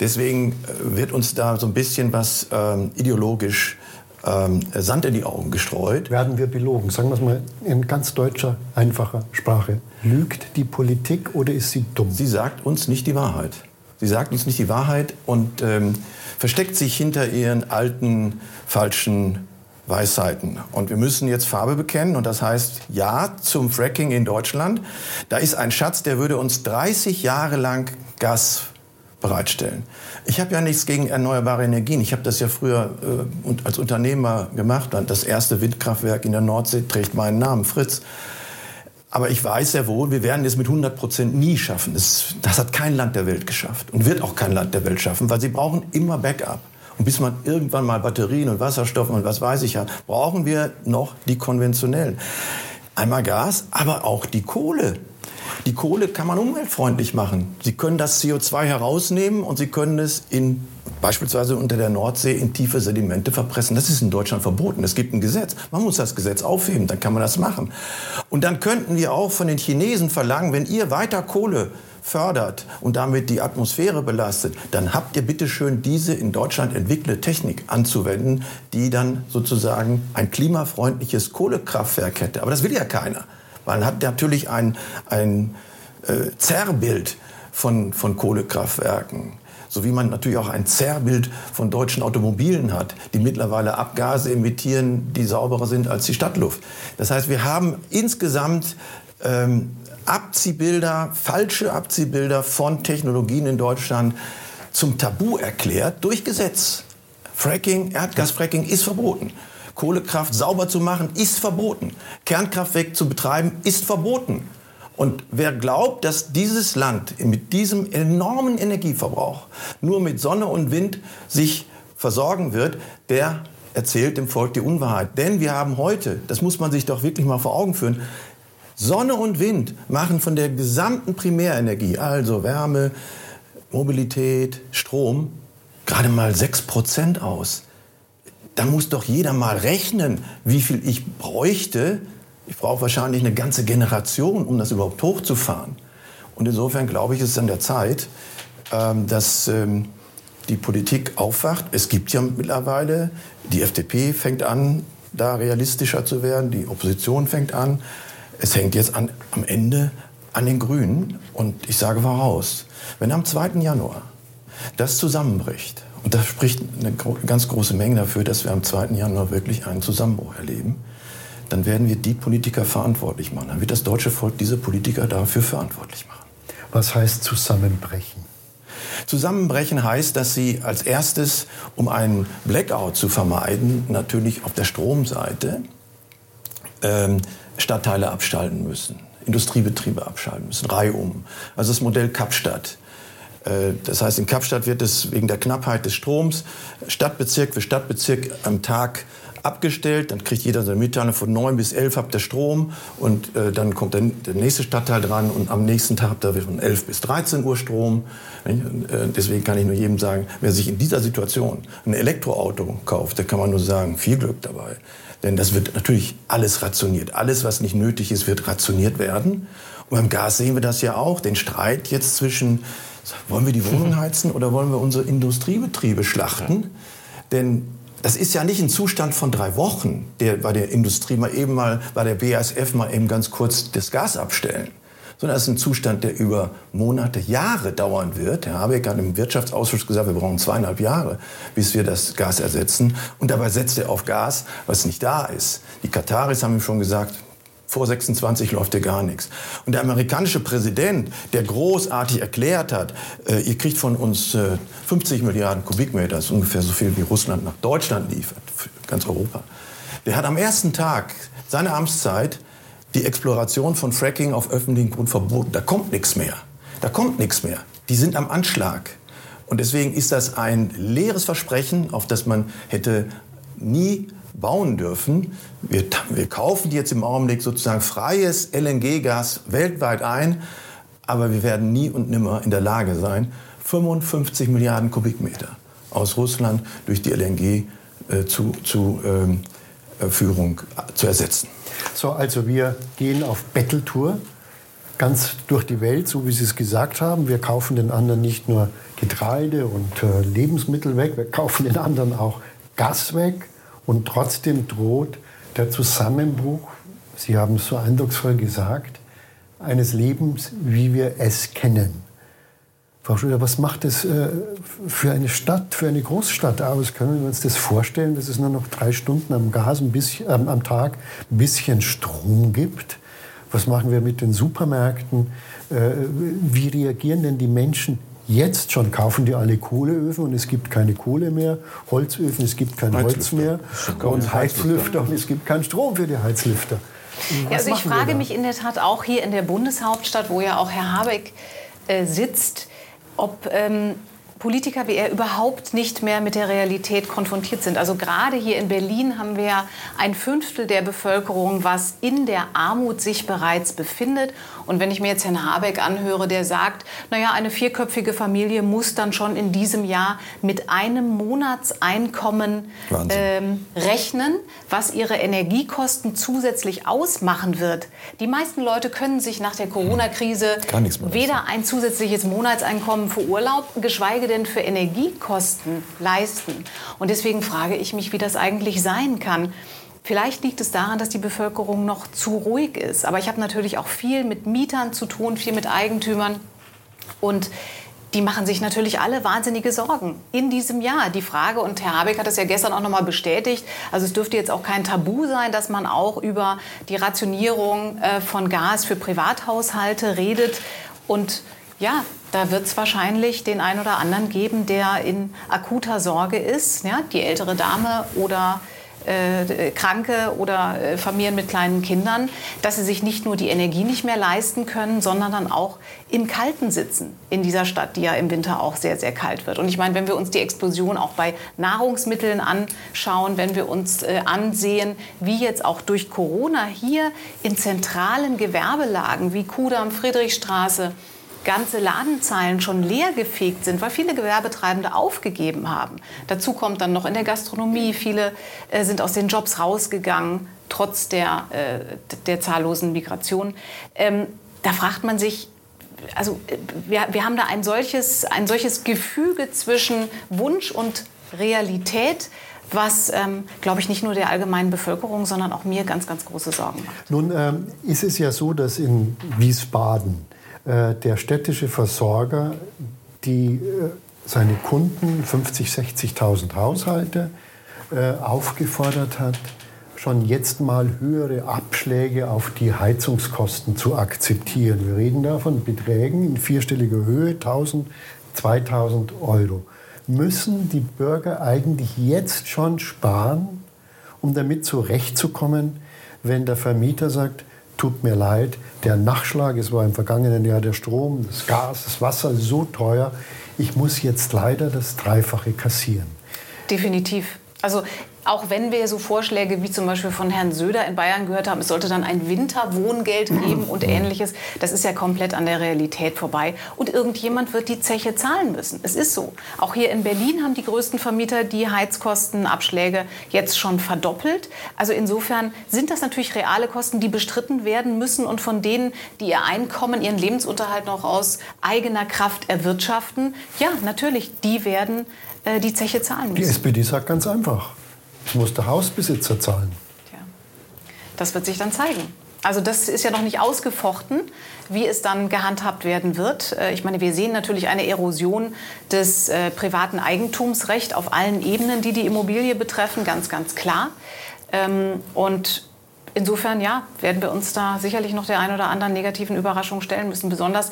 Deswegen äh, wird uns da so ein bisschen was ähm, ideologisch ähm, Sand in die Augen gestreut. Werden wir belogen? Sagen wir es mal in ganz deutscher, einfacher Sprache. Lügt die Politik oder ist sie dumm? Sie sagt uns nicht die Wahrheit. Sie sagt uns nicht die Wahrheit und ähm, versteckt sich hinter ihren alten, falschen Weisheiten. Und wir müssen jetzt Farbe bekennen und das heißt Ja zum Fracking in Deutschland. Da ist ein Schatz, der würde uns 30 Jahre lang Gas bereitstellen. Ich habe ja nichts gegen erneuerbare Energien. Ich habe das ja früher äh, als Unternehmer gemacht. Das erste Windkraftwerk in der Nordsee trägt meinen Namen, Fritz. Aber ich weiß sehr wohl, wir werden es mit 100 Prozent nie schaffen. Das, das hat kein Land der Welt geschafft und wird auch kein Land der Welt schaffen, weil sie brauchen immer Backup. Und bis man irgendwann mal Batterien und Wasserstoff und was weiß ich hat, brauchen wir noch die konventionellen. Einmal Gas, aber auch die Kohle. Die Kohle kann man umweltfreundlich machen. Sie können das CO2 herausnehmen und Sie können es in beispielsweise unter der Nordsee in tiefe Sedimente verpressen. Das ist in Deutschland verboten. Es gibt ein Gesetz. Man muss das Gesetz aufheben, dann kann man das machen. Und dann könnten wir auch von den Chinesen verlangen, wenn ihr weiter Kohle fördert und damit die Atmosphäre belastet, dann habt ihr bitte schön diese in Deutschland entwickelte Technik anzuwenden, die dann sozusagen ein klimafreundliches Kohlekraftwerk hätte. Aber das will ja keiner. Man hat natürlich ein, ein äh, Zerrbild von, von Kohlekraftwerken. So wie man natürlich auch ein Zerrbild von deutschen Automobilen hat, die mittlerweile Abgase emittieren, die sauberer sind als die Stadtluft. Das heißt, wir haben insgesamt ähm, Abziehbilder, falsche Abziehbilder von Technologien in Deutschland zum Tabu erklärt durch Gesetz. Fracking, Erdgasfracking ist verboten. Kohlekraft sauber zu machen, ist verboten. Kernkraftwerk zu betreiben, ist verboten. Und wer glaubt, dass dieses Land mit diesem enormen Energieverbrauch nur mit Sonne und Wind sich versorgen wird, der erzählt dem Volk die Unwahrheit. Denn wir haben heute, das muss man sich doch wirklich mal vor Augen führen, Sonne und Wind machen von der gesamten Primärenergie, also Wärme, Mobilität, Strom, gerade mal 6% aus. Da muss doch jeder mal rechnen, wie viel ich bräuchte. Ich brauche wahrscheinlich eine ganze Generation, um das überhaupt hochzufahren. Und insofern glaube ich, ist es an der Zeit, ähm, dass ähm, die Politik aufwacht. Es gibt ja mittlerweile, die FDP fängt an, da realistischer zu werden, die Opposition fängt an. Es hängt jetzt an, am Ende an den Grünen. Und ich sage voraus, wenn am 2. Januar das zusammenbricht, und das spricht eine ganz große Menge dafür, dass wir am 2. Januar wirklich einen Zusammenbruch erleben, dann werden wir die Politiker verantwortlich machen. Dann wird das deutsche Volk diese Politiker dafür verantwortlich machen. Was heißt zusammenbrechen? Zusammenbrechen heißt, dass Sie als erstes, um einen Blackout zu vermeiden, natürlich auf der Stromseite ähm, Stadtteile abschalten müssen, Industriebetriebe abschalten müssen, reihum. Also das Modell Kapstadt. Äh, das heißt, in Kapstadt wird es wegen der Knappheit des Stroms Stadtbezirk für Stadtbezirk am Tag abgestellt. Dann kriegt jeder seine Mitteilung von 9 bis 11 habt ihr Strom und äh, dann kommt der, der, nächste Stadtteil dran und am nächsten Tag habt ihr von 11 bis 13 Uhr Strom. Äh, deswegen kann ich nur jedem sagen, wer sich in dieser Situation ein Elektroauto kauft, der kann man nur sagen, viel Glück dabei. Denn das wird natürlich alles rationiert. Alles, was nicht nötig ist, wird rationiert werden. Und beim Gas sehen wir das ja auch, den Streit jetzt zwischen, wollen wir die Wohnung heizen oder wollen wir unsere Industriebetriebe schlachten? Denn das ist ja nicht ein Zustand von drei Wochen, der bei der Industrie mal eben mal, bei der BASF mal eben ganz kurz das Gas abstellen. Sondern es ist ein Zustand, der über Monate, Jahre dauern wird. Herr Habeck hat im Wirtschaftsausschuss gesagt, wir brauchen zweieinhalb Jahre, bis wir das Gas ersetzen. Und dabei setzt er auf Gas, was nicht da ist. Die Kataris haben ihm schon gesagt, vor 26 läuft ja gar nichts. Und der amerikanische Präsident, der großartig erklärt hat, äh, ihr kriegt von uns äh, 50 Milliarden Kubikmeter, das ist ungefähr so viel wie Russland nach Deutschland liefert, ganz Europa. Der hat am ersten Tag seiner Amtszeit die Exploration von Fracking auf öffentlichen Grund verboten. Da kommt nichts mehr. Da kommt nichts mehr. Die sind am Anschlag. Und deswegen ist das ein leeres Versprechen, auf das man hätte nie bauen dürfen. Wir, wir kaufen jetzt im Augenblick sozusagen freies LNG-Gas weltweit ein, aber wir werden nie und nimmer in der Lage sein, 55 Milliarden Kubikmeter aus Russland durch die LNG-Führung äh, zu, äh, zu ersetzen. So, also wir gehen auf Betteltour ganz durch die Welt, so wie Sie es gesagt haben. Wir kaufen den anderen nicht nur Getreide und äh, Lebensmittel weg, wir kaufen den anderen auch Gas weg. Und trotzdem droht der Zusammenbruch, Sie haben es so eindrucksvoll gesagt, eines Lebens, wie wir es kennen. Frau Schröder, was macht es äh, für eine Stadt, für eine Großstadt aus? Können wir uns das vorstellen, dass es nur noch drei Stunden am Gas, bisschen, äh, am Tag ein bisschen Strom gibt? Was machen wir mit den Supermärkten? Äh, wie reagieren denn die Menschen Jetzt schon kaufen die alle Kohleöfen und es gibt keine Kohle mehr, Holzöfen, es gibt kein Holz mehr und Heizlüfter und es gibt keinen Strom für die Heizlüfter. Ja, also ich frage mich in der Tat auch hier in der Bundeshauptstadt, wo ja auch Herr Habeck äh, sitzt, ob ähm, Politiker wie er überhaupt nicht mehr mit der Realität konfrontiert sind. Also gerade hier in Berlin haben wir ein Fünftel der Bevölkerung, was in der Armut sich bereits befindet. Und wenn ich mir jetzt Herrn Habeck anhöre, der sagt, naja, eine vierköpfige Familie muss dann schon in diesem Jahr mit einem Monatseinkommen ähm, rechnen, was ihre Energiekosten zusätzlich ausmachen wird. Die meisten Leute können sich nach der Corona-Krise weder ein zusätzliches Monatseinkommen für Urlaub, geschweige denn für Energiekosten leisten? Und deswegen frage ich mich, wie das eigentlich sein kann. Vielleicht liegt es daran, dass die Bevölkerung noch zu ruhig ist. Aber ich habe natürlich auch viel mit Mietern zu tun, viel mit Eigentümern. Und die machen sich natürlich alle wahnsinnige Sorgen in diesem Jahr. Die Frage, und Herr Habeck hat das ja gestern auch noch mal bestätigt, also es dürfte jetzt auch kein Tabu sein, dass man auch über die Rationierung äh, von Gas für Privathaushalte redet. Und ja, da wird es wahrscheinlich den einen oder anderen geben, der in akuter Sorge ist. Ja, die ältere Dame oder äh, Kranke oder äh, Familien mit kleinen Kindern, dass sie sich nicht nur die Energie nicht mehr leisten können, sondern dann auch im Kalten sitzen in dieser Stadt, die ja im Winter auch sehr, sehr kalt wird. Und ich meine, wenn wir uns die Explosion auch bei Nahrungsmitteln anschauen, wenn wir uns äh, ansehen, wie jetzt auch durch Corona hier in zentralen Gewerbelagen wie Kudamm, Friedrichstraße, ganze Ladenzeilen schon leer gefegt sind, weil viele Gewerbetreibende aufgegeben haben. Dazu kommt dann noch in der Gastronomie, viele äh, sind aus den Jobs rausgegangen, trotz der, äh, der zahllosen Migration. Ähm, da fragt man sich, also äh, wir, wir haben da ein solches, ein solches Gefüge zwischen Wunsch und Realität, was, ähm, glaube ich, nicht nur der allgemeinen Bevölkerung, sondern auch mir ganz, ganz große Sorgen macht. Nun ähm, ist es ja so, dass in Wiesbaden der städtische Versorger die äh, seine Kunden, 50.000, 60 60.000 Haushalte, äh, aufgefordert hat, schon jetzt mal höhere Abschläge auf die Heizungskosten zu akzeptieren. Wir reden da von Beträgen in vierstelliger Höhe, 1000, 2000 Euro. Müssen die Bürger eigentlich jetzt schon sparen, um damit zurechtzukommen, wenn der Vermieter sagt, tut mir leid, der Nachschlag, es war im vergangenen Jahr der Strom, das Gas, das Wasser so teuer, ich muss jetzt leider das Dreifache kassieren. Definitiv. Also auch wenn wir so Vorschläge wie zum Beispiel von Herrn Söder in Bayern gehört haben, es sollte dann ein Winterwohngeld geben und ähnliches, das ist ja komplett an der Realität vorbei. Und irgendjemand wird die Zeche zahlen müssen. Es ist so. Auch hier in Berlin haben die größten Vermieter die Heizkostenabschläge jetzt schon verdoppelt. Also insofern sind das natürlich reale Kosten, die bestritten werden müssen und von denen, die ihr Einkommen, ihren Lebensunterhalt noch aus eigener Kraft erwirtschaften, ja, natürlich, die werden äh, die Zeche zahlen müssen. Die SPD sagt ganz einfach, es muss der Hausbesitzer zahlen. Tja, das wird sich dann zeigen. Also das ist ja noch nicht ausgefochten, wie es dann gehandhabt werden wird. Äh, ich meine, wir sehen natürlich eine Erosion des äh, privaten Eigentumsrechts auf allen Ebenen, die die Immobilie betreffen, ganz, ganz klar. Ähm, und insofern, ja, werden wir uns da sicherlich noch der ein oder anderen negativen Überraschung stellen müssen, besonders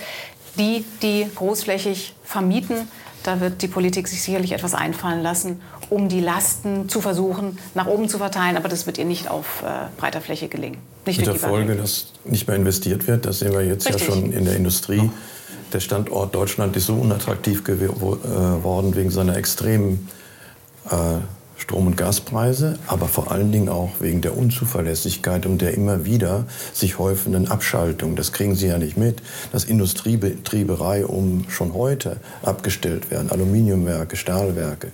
die, die großflächig vermieten da wird die Politik sich sicherlich etwas einfallen lassen, um die Lasten zu versuchen, nach oben zu verteilen. Aber das wird ihr nicht auf äh, breiter Fläche gelingen. Nicht Mit der Folge, dass nicht mehr investiert wird. Das sehen wir jetzt Richtig. ja schon in der Industrie. Der Standort Deutschland ist so unattraktiv geworden äh, wegen seiner extremen äh, Strom- und Gaspreise, aber vor allen Dingen auch wegen der Unzuverlässigkeit und der immer wieder sich häufenden Abschaltung. Das kriegen Sie ja nicht mit, dass Industriebetriebe um schon heute abgestellt werden, Aluminiumwerke, Stahlwerke.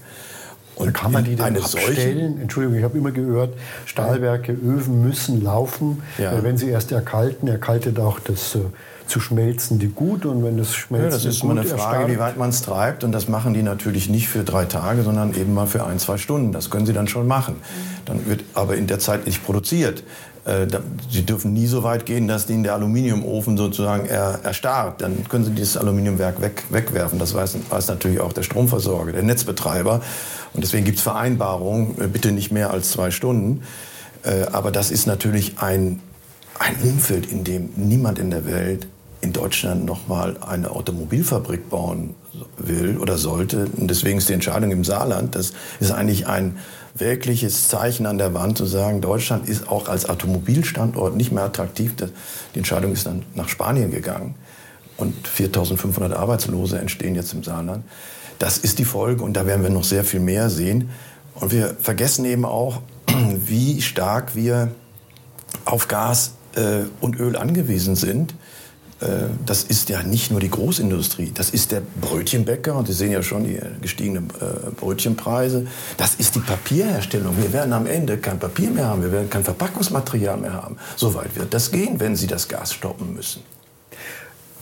Und kann man die dann abstellen? Entschuldigung, ich habe immer gehört, Stahlwerke, Öfen müssen laufen. Ja. Wenn sie erst erkalten, erkaltet auch das äh, zu schmelzende Gut und wenn das schmelzt. Ja, das ist immer eine Frage, wie weit man es treibt und das machen die natürlich nicht für drei Tage, sondern eben mal für ein, zwei Stunden. Das können sie dann schon machen. Dann wird aber in der Zeit nicht produziert. Äh, sie dürfen nie so weit gehen, dass ihnen der Aluminiumofen sozusagen er, erstarrt. Dann können Sie dieses Aluminiumwerk weg, wegwerfen. Das weiß, weiß, natürlich auch der Stromversorger, der Netzbetreiber. Und deswegen gibt es Vereinbarungen, äh, bitte nicht mehr als zwei Stunden. Äh, aber das ist natürlich ein, ein Umfeld, in dem niemand in der Welt in Deutschland noch mal eine Automobilfabrik bauen will oder sollte. Und deswegen ist die Entscheidung im Saarland, das ist eigentlich ein wirkliches Zeichen an der Wand zu sagen, Deutschland ist auch als Automobilstandort nicht mehr attraktiv. Die Entscheidung ist dann nach Spanien gegangen und 4.500 Arbeitslose entstehen jetzt im Saarland. Das ist die Folge und da werden wir noch sehr viel mehr sehen. Und wir vergessen eben auch, *clears throat* wie stark wir auf Gas äh, und Öl angewiesen sind. Äh, das ist ja nicht nur die Großindustrie, das ist der Brötchenbäcker und Sie sehen ja schon die gestiegenen äh, Brötchenpreise. Das ist die Papierherstellung. Wir werden am Ende kein Papier mehr haben, wir werden kein Verpackungsmaterial mehr haben. So weit wird das gehen, wenn Sie das Gas stoppen müssen.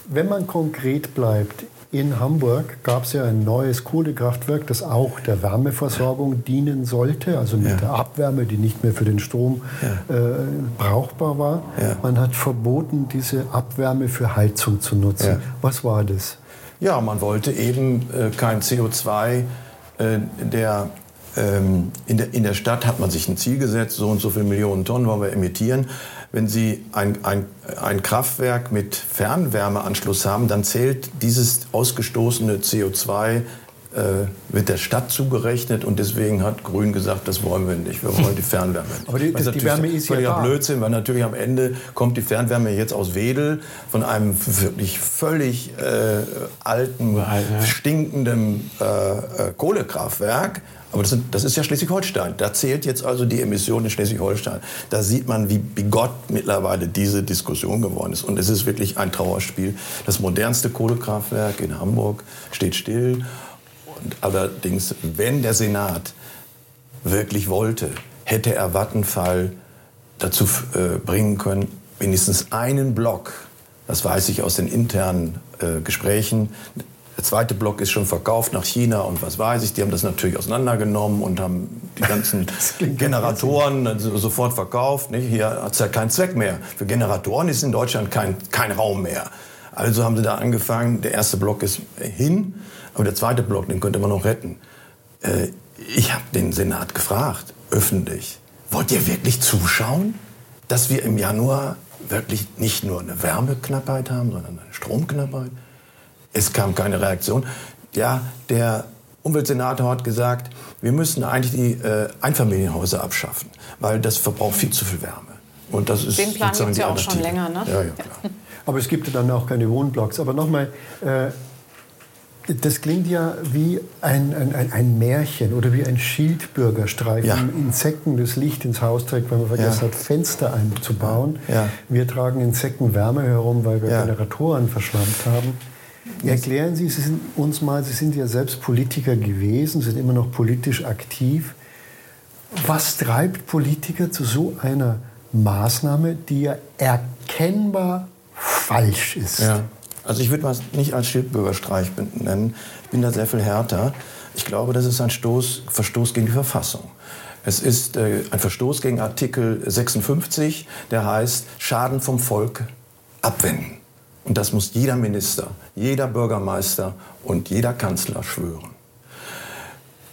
Wenn man konkret bleibt, in Hamburg gab es ja ein neues Kohlekraftwerk, das auch der Wärmeversorgung dienen sollte, also mit ja. der Abwärme, die nicht mehr für den Strom ja. äh, brauchbar war. Ja. Man hat verboten, diese Abwärme für Heizung zu nutzen. Was war das? Ja, man wollte eben äh, kein CO2 äh, der ähm, in, der, in der Stadt hat man sich ein Ziel gesetzt, so und so viele Millionen Tonnen wollen wir emittieren. Wenn Sie ein, ein, ein Kraftwerk mit Fernwärmeanschluss haben, dann zählt dieses ausgestoßene CO2 äh, wird der Stadt zugerechnet und deswegen hat Grün gesagt, das wollen wir nicht, wir wollen die Fernwärme. *laughs* Aber die, das, die Wärme ist ja da. Blödsinn, weil natürlich am Ende kommt die Fernwärme jetzt aus Wedel von einem wirklich völlig äh, alten, stinkenden äh, äh, Kohlekraftwerk aber das, sind, das ist ja Schleswig-Holstein. Da zählt jetzt also die Emission in Schleswig-Holstein. Da sieht man, wie bigott mittlerweile diese Diskussion geworden ist. Und es ist wirklich ein Trauerspiel. Das modernste Kohlekraftwerk in Hamburg steht still. Allerdings, wenn der Senat wirklich wollte, hätte er Vattenfall dazu äh, bringen können, wenigstens einen Block, das weiß ich aus den internen äh, Gesprächen, der zweite Block ist schon verkauft nach China und was weiß ich. Die haben das natürlich auseinandergenommen und haben die ganzen *laughs* Generatoren sofort verkauft. Nicht? Hier hat es ja keinen Zweck mehr. Für Generatoren ist in Deutschland kein, kein Raum mehr. Also haben sie da angefangen. Der erste Block ist hin, aber der zweite Block, den könnte man noch retten. Äh, ich habe den Senat gefragt, öffentlich, wollt ihr wirklich zuschauen, dass wir im Januar wirklich nicht nur eine Wärmeknappheit haben, sondern eine Stromknappheit? Es kam keine Reaktion. Ja, der Umweltsenator hat gesagt, wir müssen eigentlich die äh, Einfamilienhäuser abschaffen, weil das verbraucht viel zu viel Wärme. Und das ist Den Plan gibt es ja auch schon länger, ne? Ja, ja, klar. Aber es gibt dann auch keine Wohnblocks. Aber nochmal, äh, das klingt ja wie ein, ein, ein, Märchen oder wie ein Schildbürgerstreifen. Ja. Insekten das Licht ins Haus trägt, weil man vergessen ja. hat, Fenster einzubauen. Ja. Wir tragen Insektenwärme herum, weil wir Generatoren verschlammt haben. Erklären Sie, Sie sind uns mal, Sie sind ja selbst Politiker gewesen, sind immer noch politisch aktiv. Was treibt Politiker zu so einer Maßnahme, die ja erkennbar falsch ist? Ja. Also ich würde es nicht als Schildbürgerstreich nennen. Ich bin da sehr viel härter. Ich glaube, das ist ein Stoß, Verstoß gegen die Verfassung. Es ist äh, ein Verstoß gegen Artikel 56, der heißt Schaden vom Volk abwenden. Und das muss jeder Minister, jeder Bürgermeister und jeder Kanzler schwören.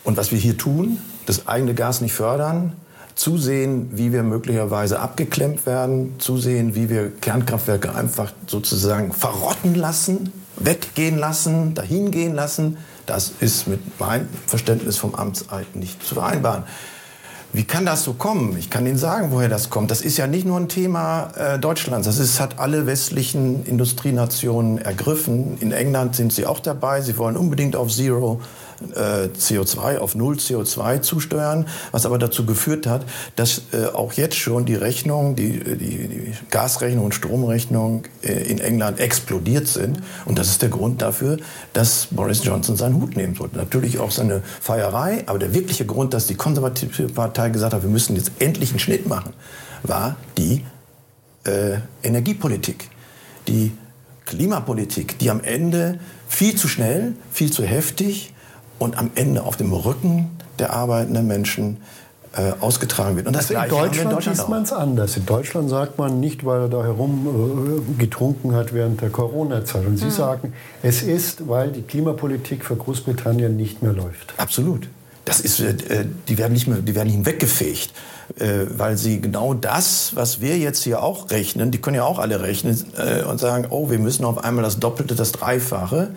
Und was wir hier tun, das eigene Gas nicht fördern, zusehen, wie wir möglicherweise abgeklemmt werden, zusehen, wie wir Kernkraftwerke einfach sozusagen verrotten lassen, weggehen lassen, dahingehen lassen, das ist mit meinem Verständnis vom Amtseid nicht zu vereinbaren. Wie kann das so kommen? Ich kann Ihnen sagen, woher das kommt. Das ist ja nicht nur ein Thema äh, Deutschlands. Das ist, hat alle westlichen Industrienationen ergriffen. In England sind sie auch dabei. Sie wollen unbedingt auf Zero äh, CO2 auf Null CO2 zusteuern, was aber dazu geführt hat, dass äh, auch jetzt schon die Rechnung, die, die, die Gasrechnung und Stromrechnung äh, in England explodiert sind. Und das ist der Grund dafür, dass Boris Johnson seinen Hut nehmen sollte. Natürlich auch seine Feierei, aber der wirkliche Grund, dass die konservative Partei gesagt hat, wir müssen jetzt endlich einen Schnitt machen, war die Energiepolitik, die Klimapolitik, die am Ende viel zu schnell, viel zu heftig und am Ende auf dem Rücken der arbeitenden Menschen äh, ausgetragen wird. Und das also in Deutschland, in Deutschland ist man es anders. In Deutschland sagt man nicht, weil er da herum äh, getrunken hat während der Corona-Zeit. Und Sie mhm. sagen, es ist, weil die Klimapolitik für Großbritannien nicht mehr läuft. Absolut. Das ist, äh, die werden nicht mehr, die werden nicht weggefegt, äh, weil sie genau das, was wir jetzt hier auch rechnen, die können ja auch alle rechnen äh, und sagen, oh, wir müssen auf einmal das Doppelte, das Dreifache.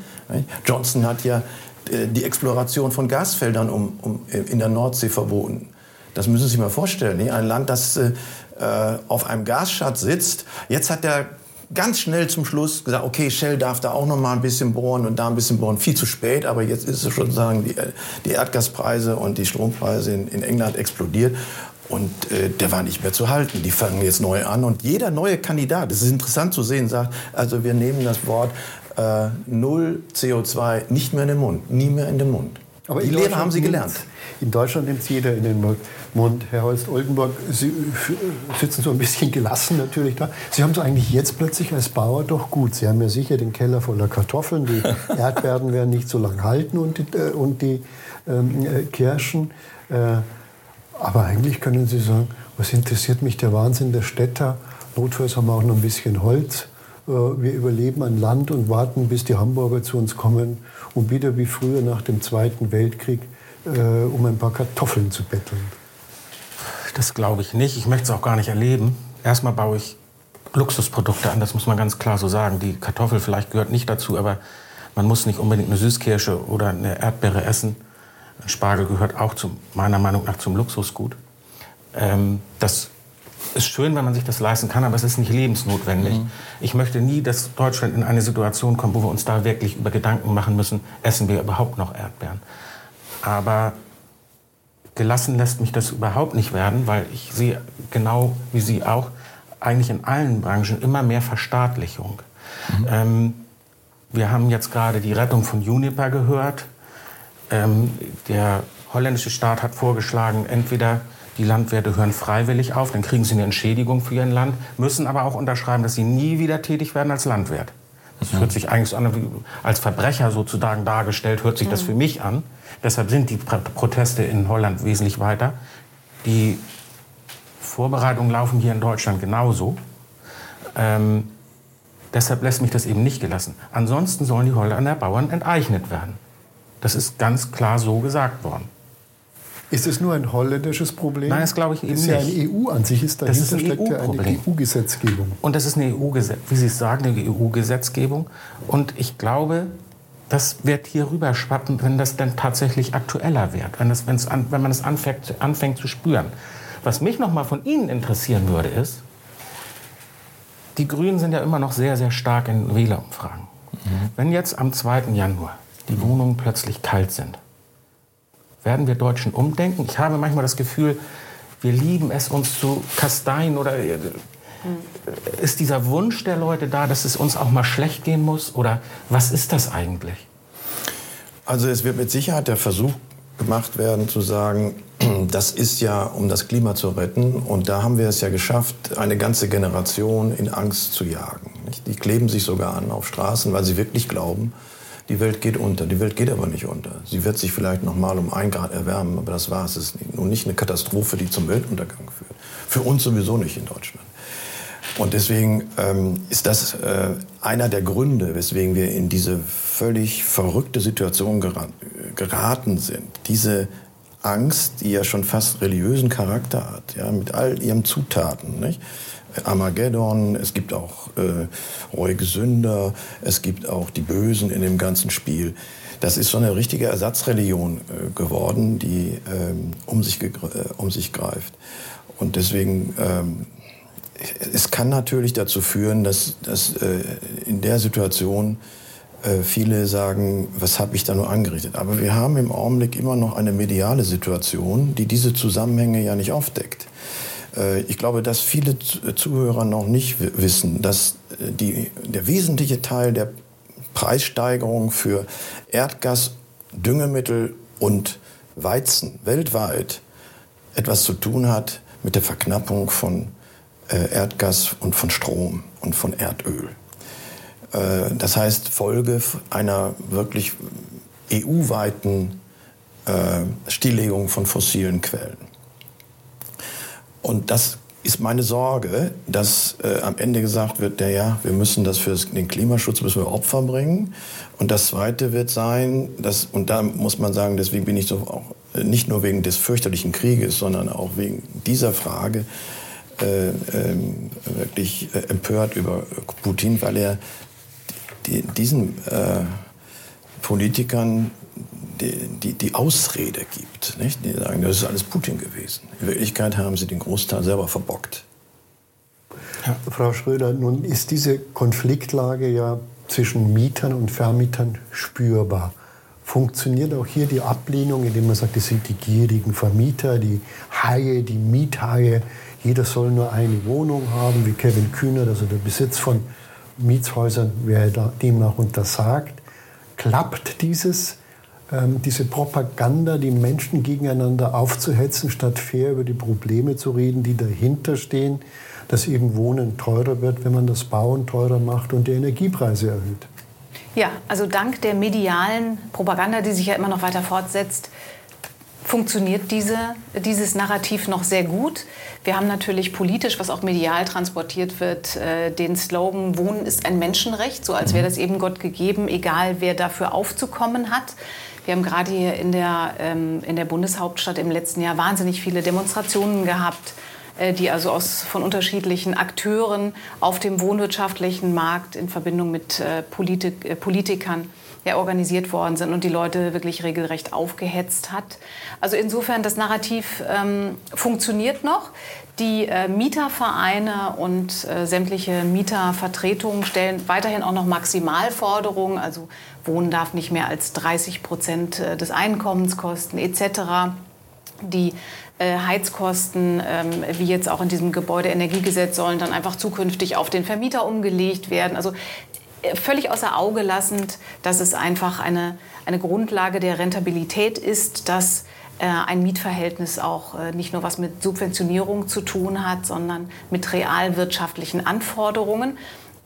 Johnson hat ja die Exploration von Gasfeldern um, um, in der Nordsee verboten. Das müssen Sie sich mal vorstellen. Ein Land, das äh, auf einem Gasschatz sitzt. Jetzt hat er ganz schnell zum Schluss gesagt, okay, Shell darf da auch noch mal ein bisschen bohren und da ein bisschen bohren. Viel zu spät, aber jetzt ist es schon sagen, die, Erdgaspreise und die Strompreise in, in England explodiert. Und äh, der war nicht mehr zu halten. Die fangen jetzt neu an. Und jeder neue Kandidat, das ist interessant zu sehen, sagt, also wir nehmen das Wort äh, null CO2 nicht mehr in den Mund, nie mehr in den Mund. Aber die Lehre haben Sie gelernt. In Deutschland nimmt es jeder in den Mund. Herr Holst-Oldenburg, Sie sitzen so ein bisschen gelassen natürlich da. Sie haben es eigentlich jetzt plötzlich als Bauer doch gut. Sie haben ja sicher den Keller voller Kartoffeln. Die *laughs* Erdbeeren werden nicht so lange halten und die, äh, und die ähm, äh, Kirschen. Äh, aber eigentlich können Sie sagen, was interessiert mich der Wahnsinn der Städter? Notfalls haben wir auch noch ein bisschen Holz. Äh, wir überleben an Land und warten, bis die Hamburger zu uns kommen, um wieder wie früher nach dem Zweiten Weltkrieg äh, um ein paar Kartoffeln zu betteln. Das glaube ich nicht. Ich möchte es auch gar nicht erleben. Erstmal baue ich Luxusprodukte an, das muss man ganz klar so sagen. Die Kartoffel vielleicht gehört nicht dazu, aber Man muss nicht unbedingt eine Süßkirsche oder eine Erdbeere essen. Ein Spargel gehört auch zum, meiner Meinung nach zum Luxusgut. Ähm, das ist schön, wenn man sich das leisten kann, aber es ist nicht lebensnotwendig. Mhm. Ich möchte nie, dass Deutschland in eine Situation kommt, wo wir uns da wirklich über Gedanken machen müssen, essen wir überhaupt noch Erdbeeren. Aber gelassen lässt mich das überhaupt nicht werden, weil ich sehe genau wie Sie auch eigentlich in allen Branchen immer mehr Verstaatlichung. Mhm. Ähm, wir haben jetzt gerade die Rettung von Juniper gehört. Ähm, der holländische Staat hat vorgeschlagen, entweder die Landwirte hören freiwillig auf, dann kriegen sie eine Entschädigung für ihr Land, müssen aber auch unterschreiben, dass sie nie wieder tätig werden als Landwirt. Das hört sich eigentlich an, als Verbrecher sozusagen dargestellt, hört sich das für mich an. Deshalb sind die Proteste in Holland wesentlich weiter. Die Vorbereitungen laufen hier in Deutschland genauso. Ähm, deshalb lässt mich das eben nicht gelassen. Ansonsten sollen die Holländer Bauern enteignet werden. Das ist ganz klar so gesagt worden. Ist es nur ein holländisches Problem? Nein, das glaube ich eben nicht. Das ist ja eine EU an sich, ist dahinter das ist steckt ja eine EU-Gesetzgebung. Und das ist eine EU, wie Sie es sagen, eine EU-Gesetzgebung. Und ich glaube, das wird hier rüber schwappen, wenn das dann tatsächlich aktueller wird, wenn, das, an, wenn man es anfängt, anfängt zu spüren. Was mich noch mal von Ihnen interessieren würde, ist, die Grünen sind ja immer noch sehr, sehr stark in Wählerumfragen. Mhm. Wenn jetzt am 2. Januar die Wohnungen plötzlich kalt sind, werden wir Deutschen umdenken? Ich habe manchmal das Gefühl, wir lieben es, uns zu kasteien oder äh, ist dieser Wunsch der Leute da, dass es uns auch mal schlecht gehen muss? Oder was ist das eigentlich? Also es wird mit Sicherheit der Versuch gemacht werden zu sagen, *clears throat* das ist ja, um das Klima zu retten. Und da haben wir es ja geschafft, eine ganze Generation in Angst zu jagen. Die kleben sich sogar an auf Straßen, weil sie wirklich glauben, die Welt geht unter. Die Welt geht aber nicht unter. Sie wird sich vielleicht noch mal um ein Grad erwärmen, aber das war es. Es ist nun nicht eine Katastrophe, die zum Weltuntergang führt. Für uns sowieso nicht in Deutschland. Und deswegen ähm, ist das äh, einer der Gründe, weswegen wir in diese völlig verrückte Situation geraten sind. Diese Angst, die ja schon fast religiösen Charakter hat, ja, mit all ihren Zutaten. Nicht? Armageddon, es gibt auch äh, ruhige Sünder, es gibt auch die Bösen in dem ganzen Spiel. Das ist so eine richtige Ersatzreligion äh, geworden, die ähm, um, sich äh, um sich greift. Und deswegen, ähm, es kann natürlich dazu führen, dass, dass äh, in der Situation äh, viele sagen, was habe ich da nur angerichtet. Aber wir haben im Augenblick immer noch eine mediale Situation, die diese Zusammenhänge ja nicht aufdeckt. Äh, ich glaube, dass viele Zuhörer noch nicht wissen, dass äh, die, der wesentliche Teil der Preissteigerung für Erdgas, Düngemittel und Weizen weltweit etwas zu tun hat mit der Verknappung von äh, Erdgas und von Strom und von Erdöl. Das heißt, Folge einer wirklich EU-weiten Stilllegung von fossilen Quellen. Und das ist meine Sorge, dass äh, am Ende gesagt wird, ja, wir müssen das für den Klimaschutz müssen wir Opfer bringen. Und das Zweite wird sein, dass, und da muss man sagen, deswegen bin ich so auch äh, nicht nur wegen des fürchterlichen Krieges, sondern auch wegen dieser Frage äh, äh, wirklich empört über Putin, weil er die, diesen äh, Politikern die, die, die Ausrede gibt. Nicht? Die sagen, das ist alles Putin gewesen. In Wirklichkeit haben sie den Großteil selber verbockt. Ja. Frau Schröder, nun ist diese Konfliktlage ja zwischen Mietern und Vermietern spürbar. Funktioniert auch hier die Ablehnung, indem man sagt, das sind die gierigen Vermieter, die Haie, die Miethaie. Jeder soll nur eine Wohnung haben, wie Kevin Kühner, also der Besitz von Mietshäusern wäre demnach untersagt. Klappt dieses diese Propaganda, die Menschen gegeneinander aufzuhetzen, statt fair über die Probleme zu reden, die dahinter stehen, dass eben Wohnen teurer wird, wenn man das Bauen teurer macht und die Energiepreise erhöht. Ja, also dank der medialen Propaganda, die sich ja immer noch weiter fortsetzt, funktioniert diese, dieses Narrativ noch sehr gut. Wir haben natürlich politisch, was auch medial transportiert wird, äh, den Slogan Wohnen ist ein Menschenrecht, so als wäre das eben Gott gegeben, egal wer dafür aufzukommen hat. Wir haben gerade hier in der, ähm, in der Bundeshauptstadt im letzten Jahr wahnsinnig viele Demonstrationen gehabt. äh, die also aus, von unterschiedlichen Akteuren auf dem wohnwirtschaftlichen Markt in Verbindung mit äh, Politik, äh, Politikern ja, organisiert worden sind und die Leute wirklich regelrecht aufgehetzt hat. Also insofern, das Narrativ ähm, funktioniert noch. Die äh, Mietervereine und äh, sämtliche Mietervertretungen stellen weiterhin auch noch Maximalforderungen, also Wohnen darf nicht mehr als 30 Prozent äh, des Einkommens kosten etc. Die äh, Heizkosten, ähm, wie jetzt auch in diesem Gebäudeenergiegesetz, sollen dann einfach zukünftig auf den Vermieter umgelegt werden. Also äh, völlig außer Auge lassend, dass es einfach eine, eine Grundlage der Rentabilität ist, dass ein Mietverhältnis auch nicht nur was mit Subventionierung zu tun hat, sondern mit realwirtschaftlichen Anforderungen.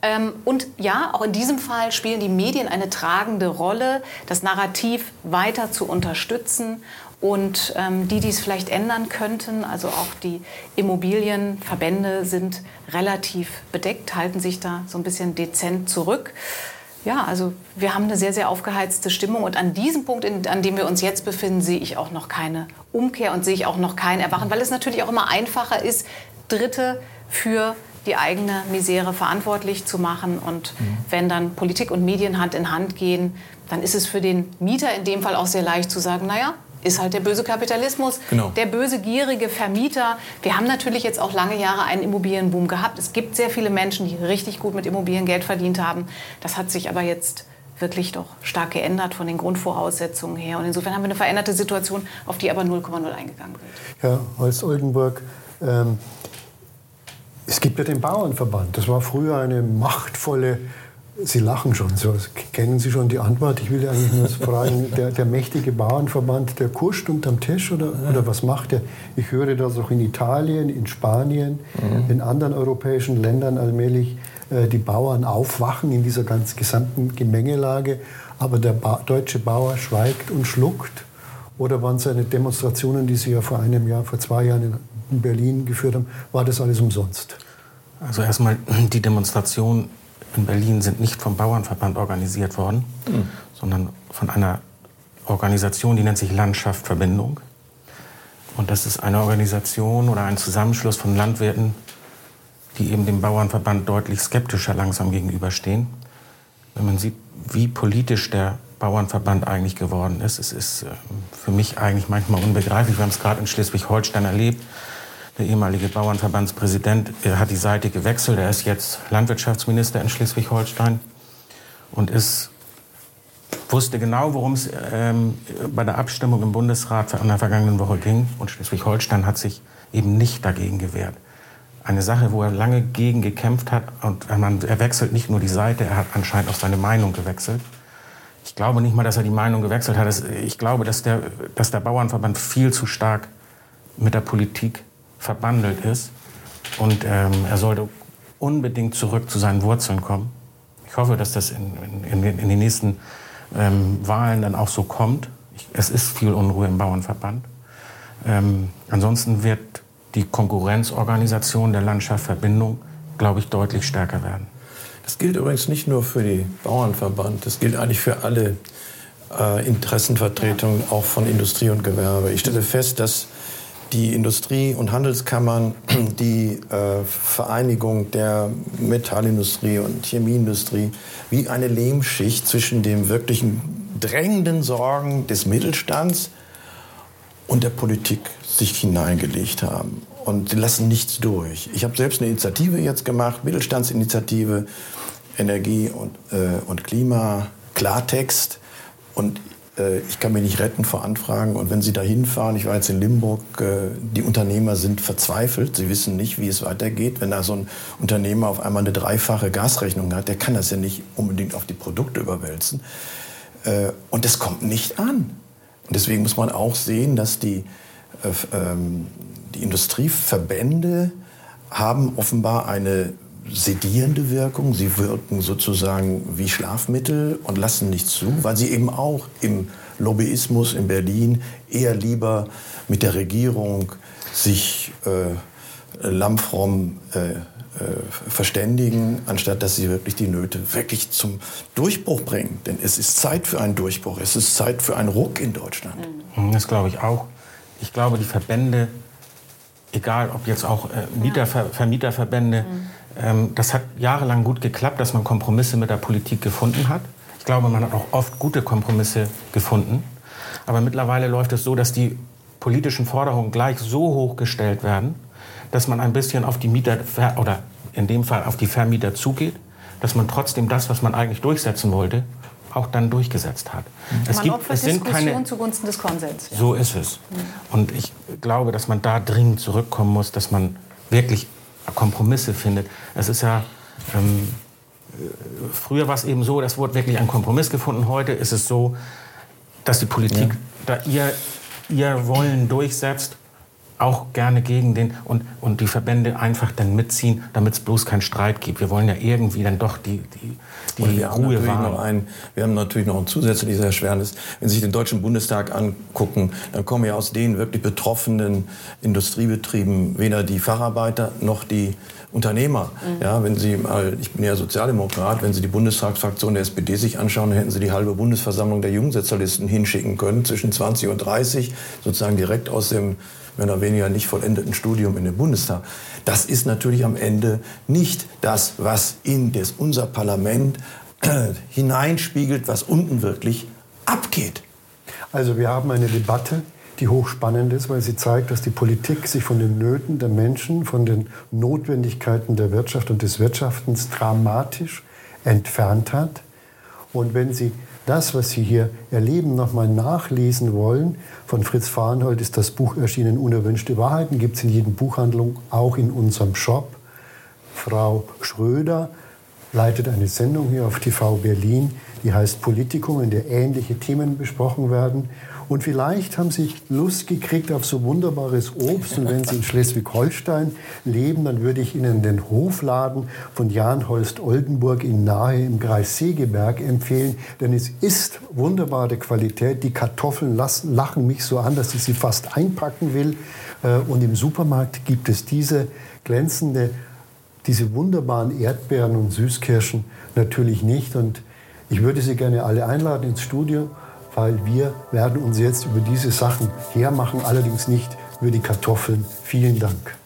Ähm, und ja, auch in diesem Fall spielen die Medien eine tragende Rolle, das Narrativ weiter zu unterstützen. Und ähm, die, die es vielleicht ändern könnten, also auch die Immobilienverbände sind relativ bedeckt, halten sich da so ein bisschen dezent zurück ja, also wir haben eine sehr, sehr aufgeheizte Stimmung. Und an diesem Punkt, in, an dem wir uns jetzt befinden, sehe ich auch noch keine Umkehr und sehe ich auch noch kein Erwachen, weil es natürlich auch immer einfacher ist, Dritte für die eigene Misere verantwortlich zu machen. Und mhm. wenn dann Politik und Medien Hand in Hand gehen, dann ist es für den Mieter in dem Fall auch sehr leicht zu sagen, naja, ist halt der böse Kapitalismus, genau. der böse gierige Vermieter. Wir haben natürlich jetzt auch lange Jahre einen Immobilienboom gehabt. Es gibt sehr viele Menschen, die richtig gut mit Immobilien Geld verdient haben. Das hat sich aber jetzt wirklich doch stark geändert von den Grundvoraussetzungen her. Und insofern haben wir eine veränderte Situation, auf die aber 0,0 eingegangen wird. Ja, Holz Oldenburg. Ähm, es gibt ja den Bauernverband. Das war früher eine machtvolle Sie lachen schon. So, kennen Sie schon die Antwort? Ich will eigentlich nur fragen, *laughs* der, der mächtige Bauernverband, der kurscht unterm Tisch oder, oder was macht er? Ich höre das auch in Italien, in Spanien, mhm. in anderen europäischen Ländern allmählich äh, die Bauern aufwachen in dieser ganz gesamten Gemengelage. Aber der ba deutsche Bauer schweigt und schluckt. Oder waren seine Demonstrationen, die Sie ja vor einem Jahr, vor zwei Jahren in Berlin geführt haben, war das alles umsonst? Also erstmal die Demonstration in Berlin sind nicht vom Bauernverband organisiert worden, mhm. sondern von einer Organisation, die nennt sich Landschaft Verbindung. Und das ist eine Organisation oder ein Zusammenschluss von Landwirten, die eben dem Bauernverband deutlich skeptischer langsam gegenüberstehen. Wenn man sieht, wie politisch der Bauernverband eigentlich geworden ist, es ist äh, für mich eigentlich manchmal unbegreiflich. Wir haben es gerade in Schleswig-Holstein erlebt der ehemalige Bauernverbandspräsident hat die Seite gewechselt. Er ist jetzt Landwirtschaftsminister in Schleswig-Holstein und ist, wusste genau, worum es ähm, bei der Abstimmung im Bundesrat in der vergangenen Woche ging. Und Schleswig-Holstein hat sich eben nicht dagegen gewehrt. Eine Sache, wo er lange gegen gekämpft hat. Und er wechselt nicht nur die Seite, er hat anscheinend auch seine Meinung gewechselt. Ich glaube nicht mal, dass er die Meinung gewechselt hat. Ich glaube, dass der, dass der Bauernverband viel zu stark mit der Politik verbandelt ist. Und ähm, er sollte unbedingt zurück zu seinen Wurzeln kommen. Ich hoffe, dass das in, in, in den nächsten ähm, Wahlen dann auch so kommt. Ich, es ist viel Unruhe im Bauernverband. Ähm, ansonsten wird die Konkurrenzorganisation der Landschaft Verbindung, glaube ich, deutlich stärker werden. Das gilt übrigens nicht nur für die Bauernverband, das gilt eigentlich für alle äh, Interessenvertretungen, auch von Industrie und Gewerbe. Ich stelle fest, dass die Industrie- und Handelskammern, *clears throat* die äh, Vereinigung der Metallindustrie und Chemieindustrie, wie eine Lehmschicht zwischen den wirklichen drängenden Sorgen des Mittelstands und der Politik sich hineingelegt haben. Und sie lassen nichts durch. Ich habe selbst eine Initiative jetzt gemacht, Mittelstandsinitiative, Energie und, äh, und Klima, Klartext. Und ich kann mich nicht retten vor Anfragen. Und wenn Sie da hinfahren, ich war jetzt in Limburg, äh, die Unternehmer sind verzweifelt. Sie wissen nicht, wie es weitergeht. Wenn da so ein Unternehmer auf einmal eine dreifache Gasrechnung hat, der kann das ja nicht unbedingt auf die Produkte überwälzen. Äh, und das kommt nicht an. Und deswegen muss man auch sehen, dass die, ähm, die Industrieverbände haben offenbar eine sedierende Wirkung. Sie wirken sozusagen wie Schlafmittel und lassen nichts zu, weil sie eben auch im Lobbyismus in Berlin eher lieber mit der Regierung sich äh, lammfromm äh, äh, verständigen, anstatt dass sie wirklich die Nöte wirklich zum Durchbruch bringen. Denn es ist Zeit für einen Durchbruch, es ist Zeit für einen Ruck in Deutschland. Das glaube ich auch. Ich glaube, die Verbände egal ob jetzt auch äh, Mieter, Ver, Vermieterverbände, mhm. Ähm, das hat jahrelang gut geklappt, dass man Kompromisse mit der Politik gefunden hat. Ich glaube, man hat auch oft gute Kompromisse gefunden. Aber mittlerweile läuft es so, dass die politischen Forderungen gleich so hoch gestellt werden, dass man ein bisschen auf die Mieter oder in dem Fall auf die Vermieter zugeht, dass man trotzdem das, was man eigentlich durchsetzen wollte, auch dann durchgesetzt hat. Mhm. Es, man gibt, es sind keine zugunsten des Konsens. Ja. So ist es. Mhm. Und ich glaube, dass man da dringend zurückkommen muss, dass man wirklich Kompromisse findet. Es ist ja ähm, früher war es eben so, das wurde wirklich ein Kompromiss gefunden. Heute ist es so, dass die Politik ja. da ihr, ihr Wollen durchsetzt auch gerne gegen den und, und die Verbände einfach dann mitziehen, damit es bloß keinen Streit gibt. Wir wollen ja irgendwie dann doch die, die, die wir Ruhe haben wahren. Noch wir haben natürlich noch ein zusätzliches Erschwernis. Wenn Sie sich den Deutschen Bundestag angucken, dann kommen ja aus den wirklich betroffenen Industriebetrieben weder die Facharbeiter noch die Unternehmer. Mhm. Ja, wenn Sie mal, ich bin ja Sozialdemokrat, wenn Sie die Bundestagsfraktion der SPD sich anschauen, dann hätten Sie die halbe Bundesversammlung der Jungsozialisten hinschicken können, zwischen 20 und 30, sozusagen direkt aus dem mehr oder weniger nicht vollendeten Studium in den Bundestag. Das ist natürlich am Ende nicht das, was in das, unser Parlament *clears throat* hineinspiegelt, was unten wirklich abgeht. Also wir haben eine Debatte, die hochspannend ist, weil sie zeigt, dass die Politik sich von den Nöten der Menschen, von den Notwendigkeiten der Wirtschaft und des Wirtschaftens dramatisch entfernt hat. Und wenn Sie das, was Sie hier erleben, nochmal nachlesen wollen, von Fritz Fahrenhold ist das Buch erschienen, Unerwünschte Wahrheiten, gibt es in jedem Buchhandlung, auch in unserem Shop. Frau Schröder leitet eine Sendung hier auf TV Berlin, die heißt Politikum, in der ähnliche Themen besprochen werden. Und vielleicht haben Sie Lust gekriegt auf so wunderbares Obst. Und wenn Sie in *laughs* Schleswig-Holstein leben, dann würde ich Ihnen den Hofladen von Jan Holst Oldenburg in Nahe im Kreis Segeberg empfehlen. Denn es ist wunderbare Qualität. Die Kartoffeln lassen, lachen mich so an, dass ich sie fast einpacken will. Äh, und im Supermarkt gibt es diese glänzende, diese wunderbaren Erdbeeren und Süßkirschen natürlich nicht. Und ich würde Sie gerne alle einladen ins Studio weil wir werden uns jetzt über diese Sachen hermachen, allerdings nicht über die Kartoffeln. Vielen Dank.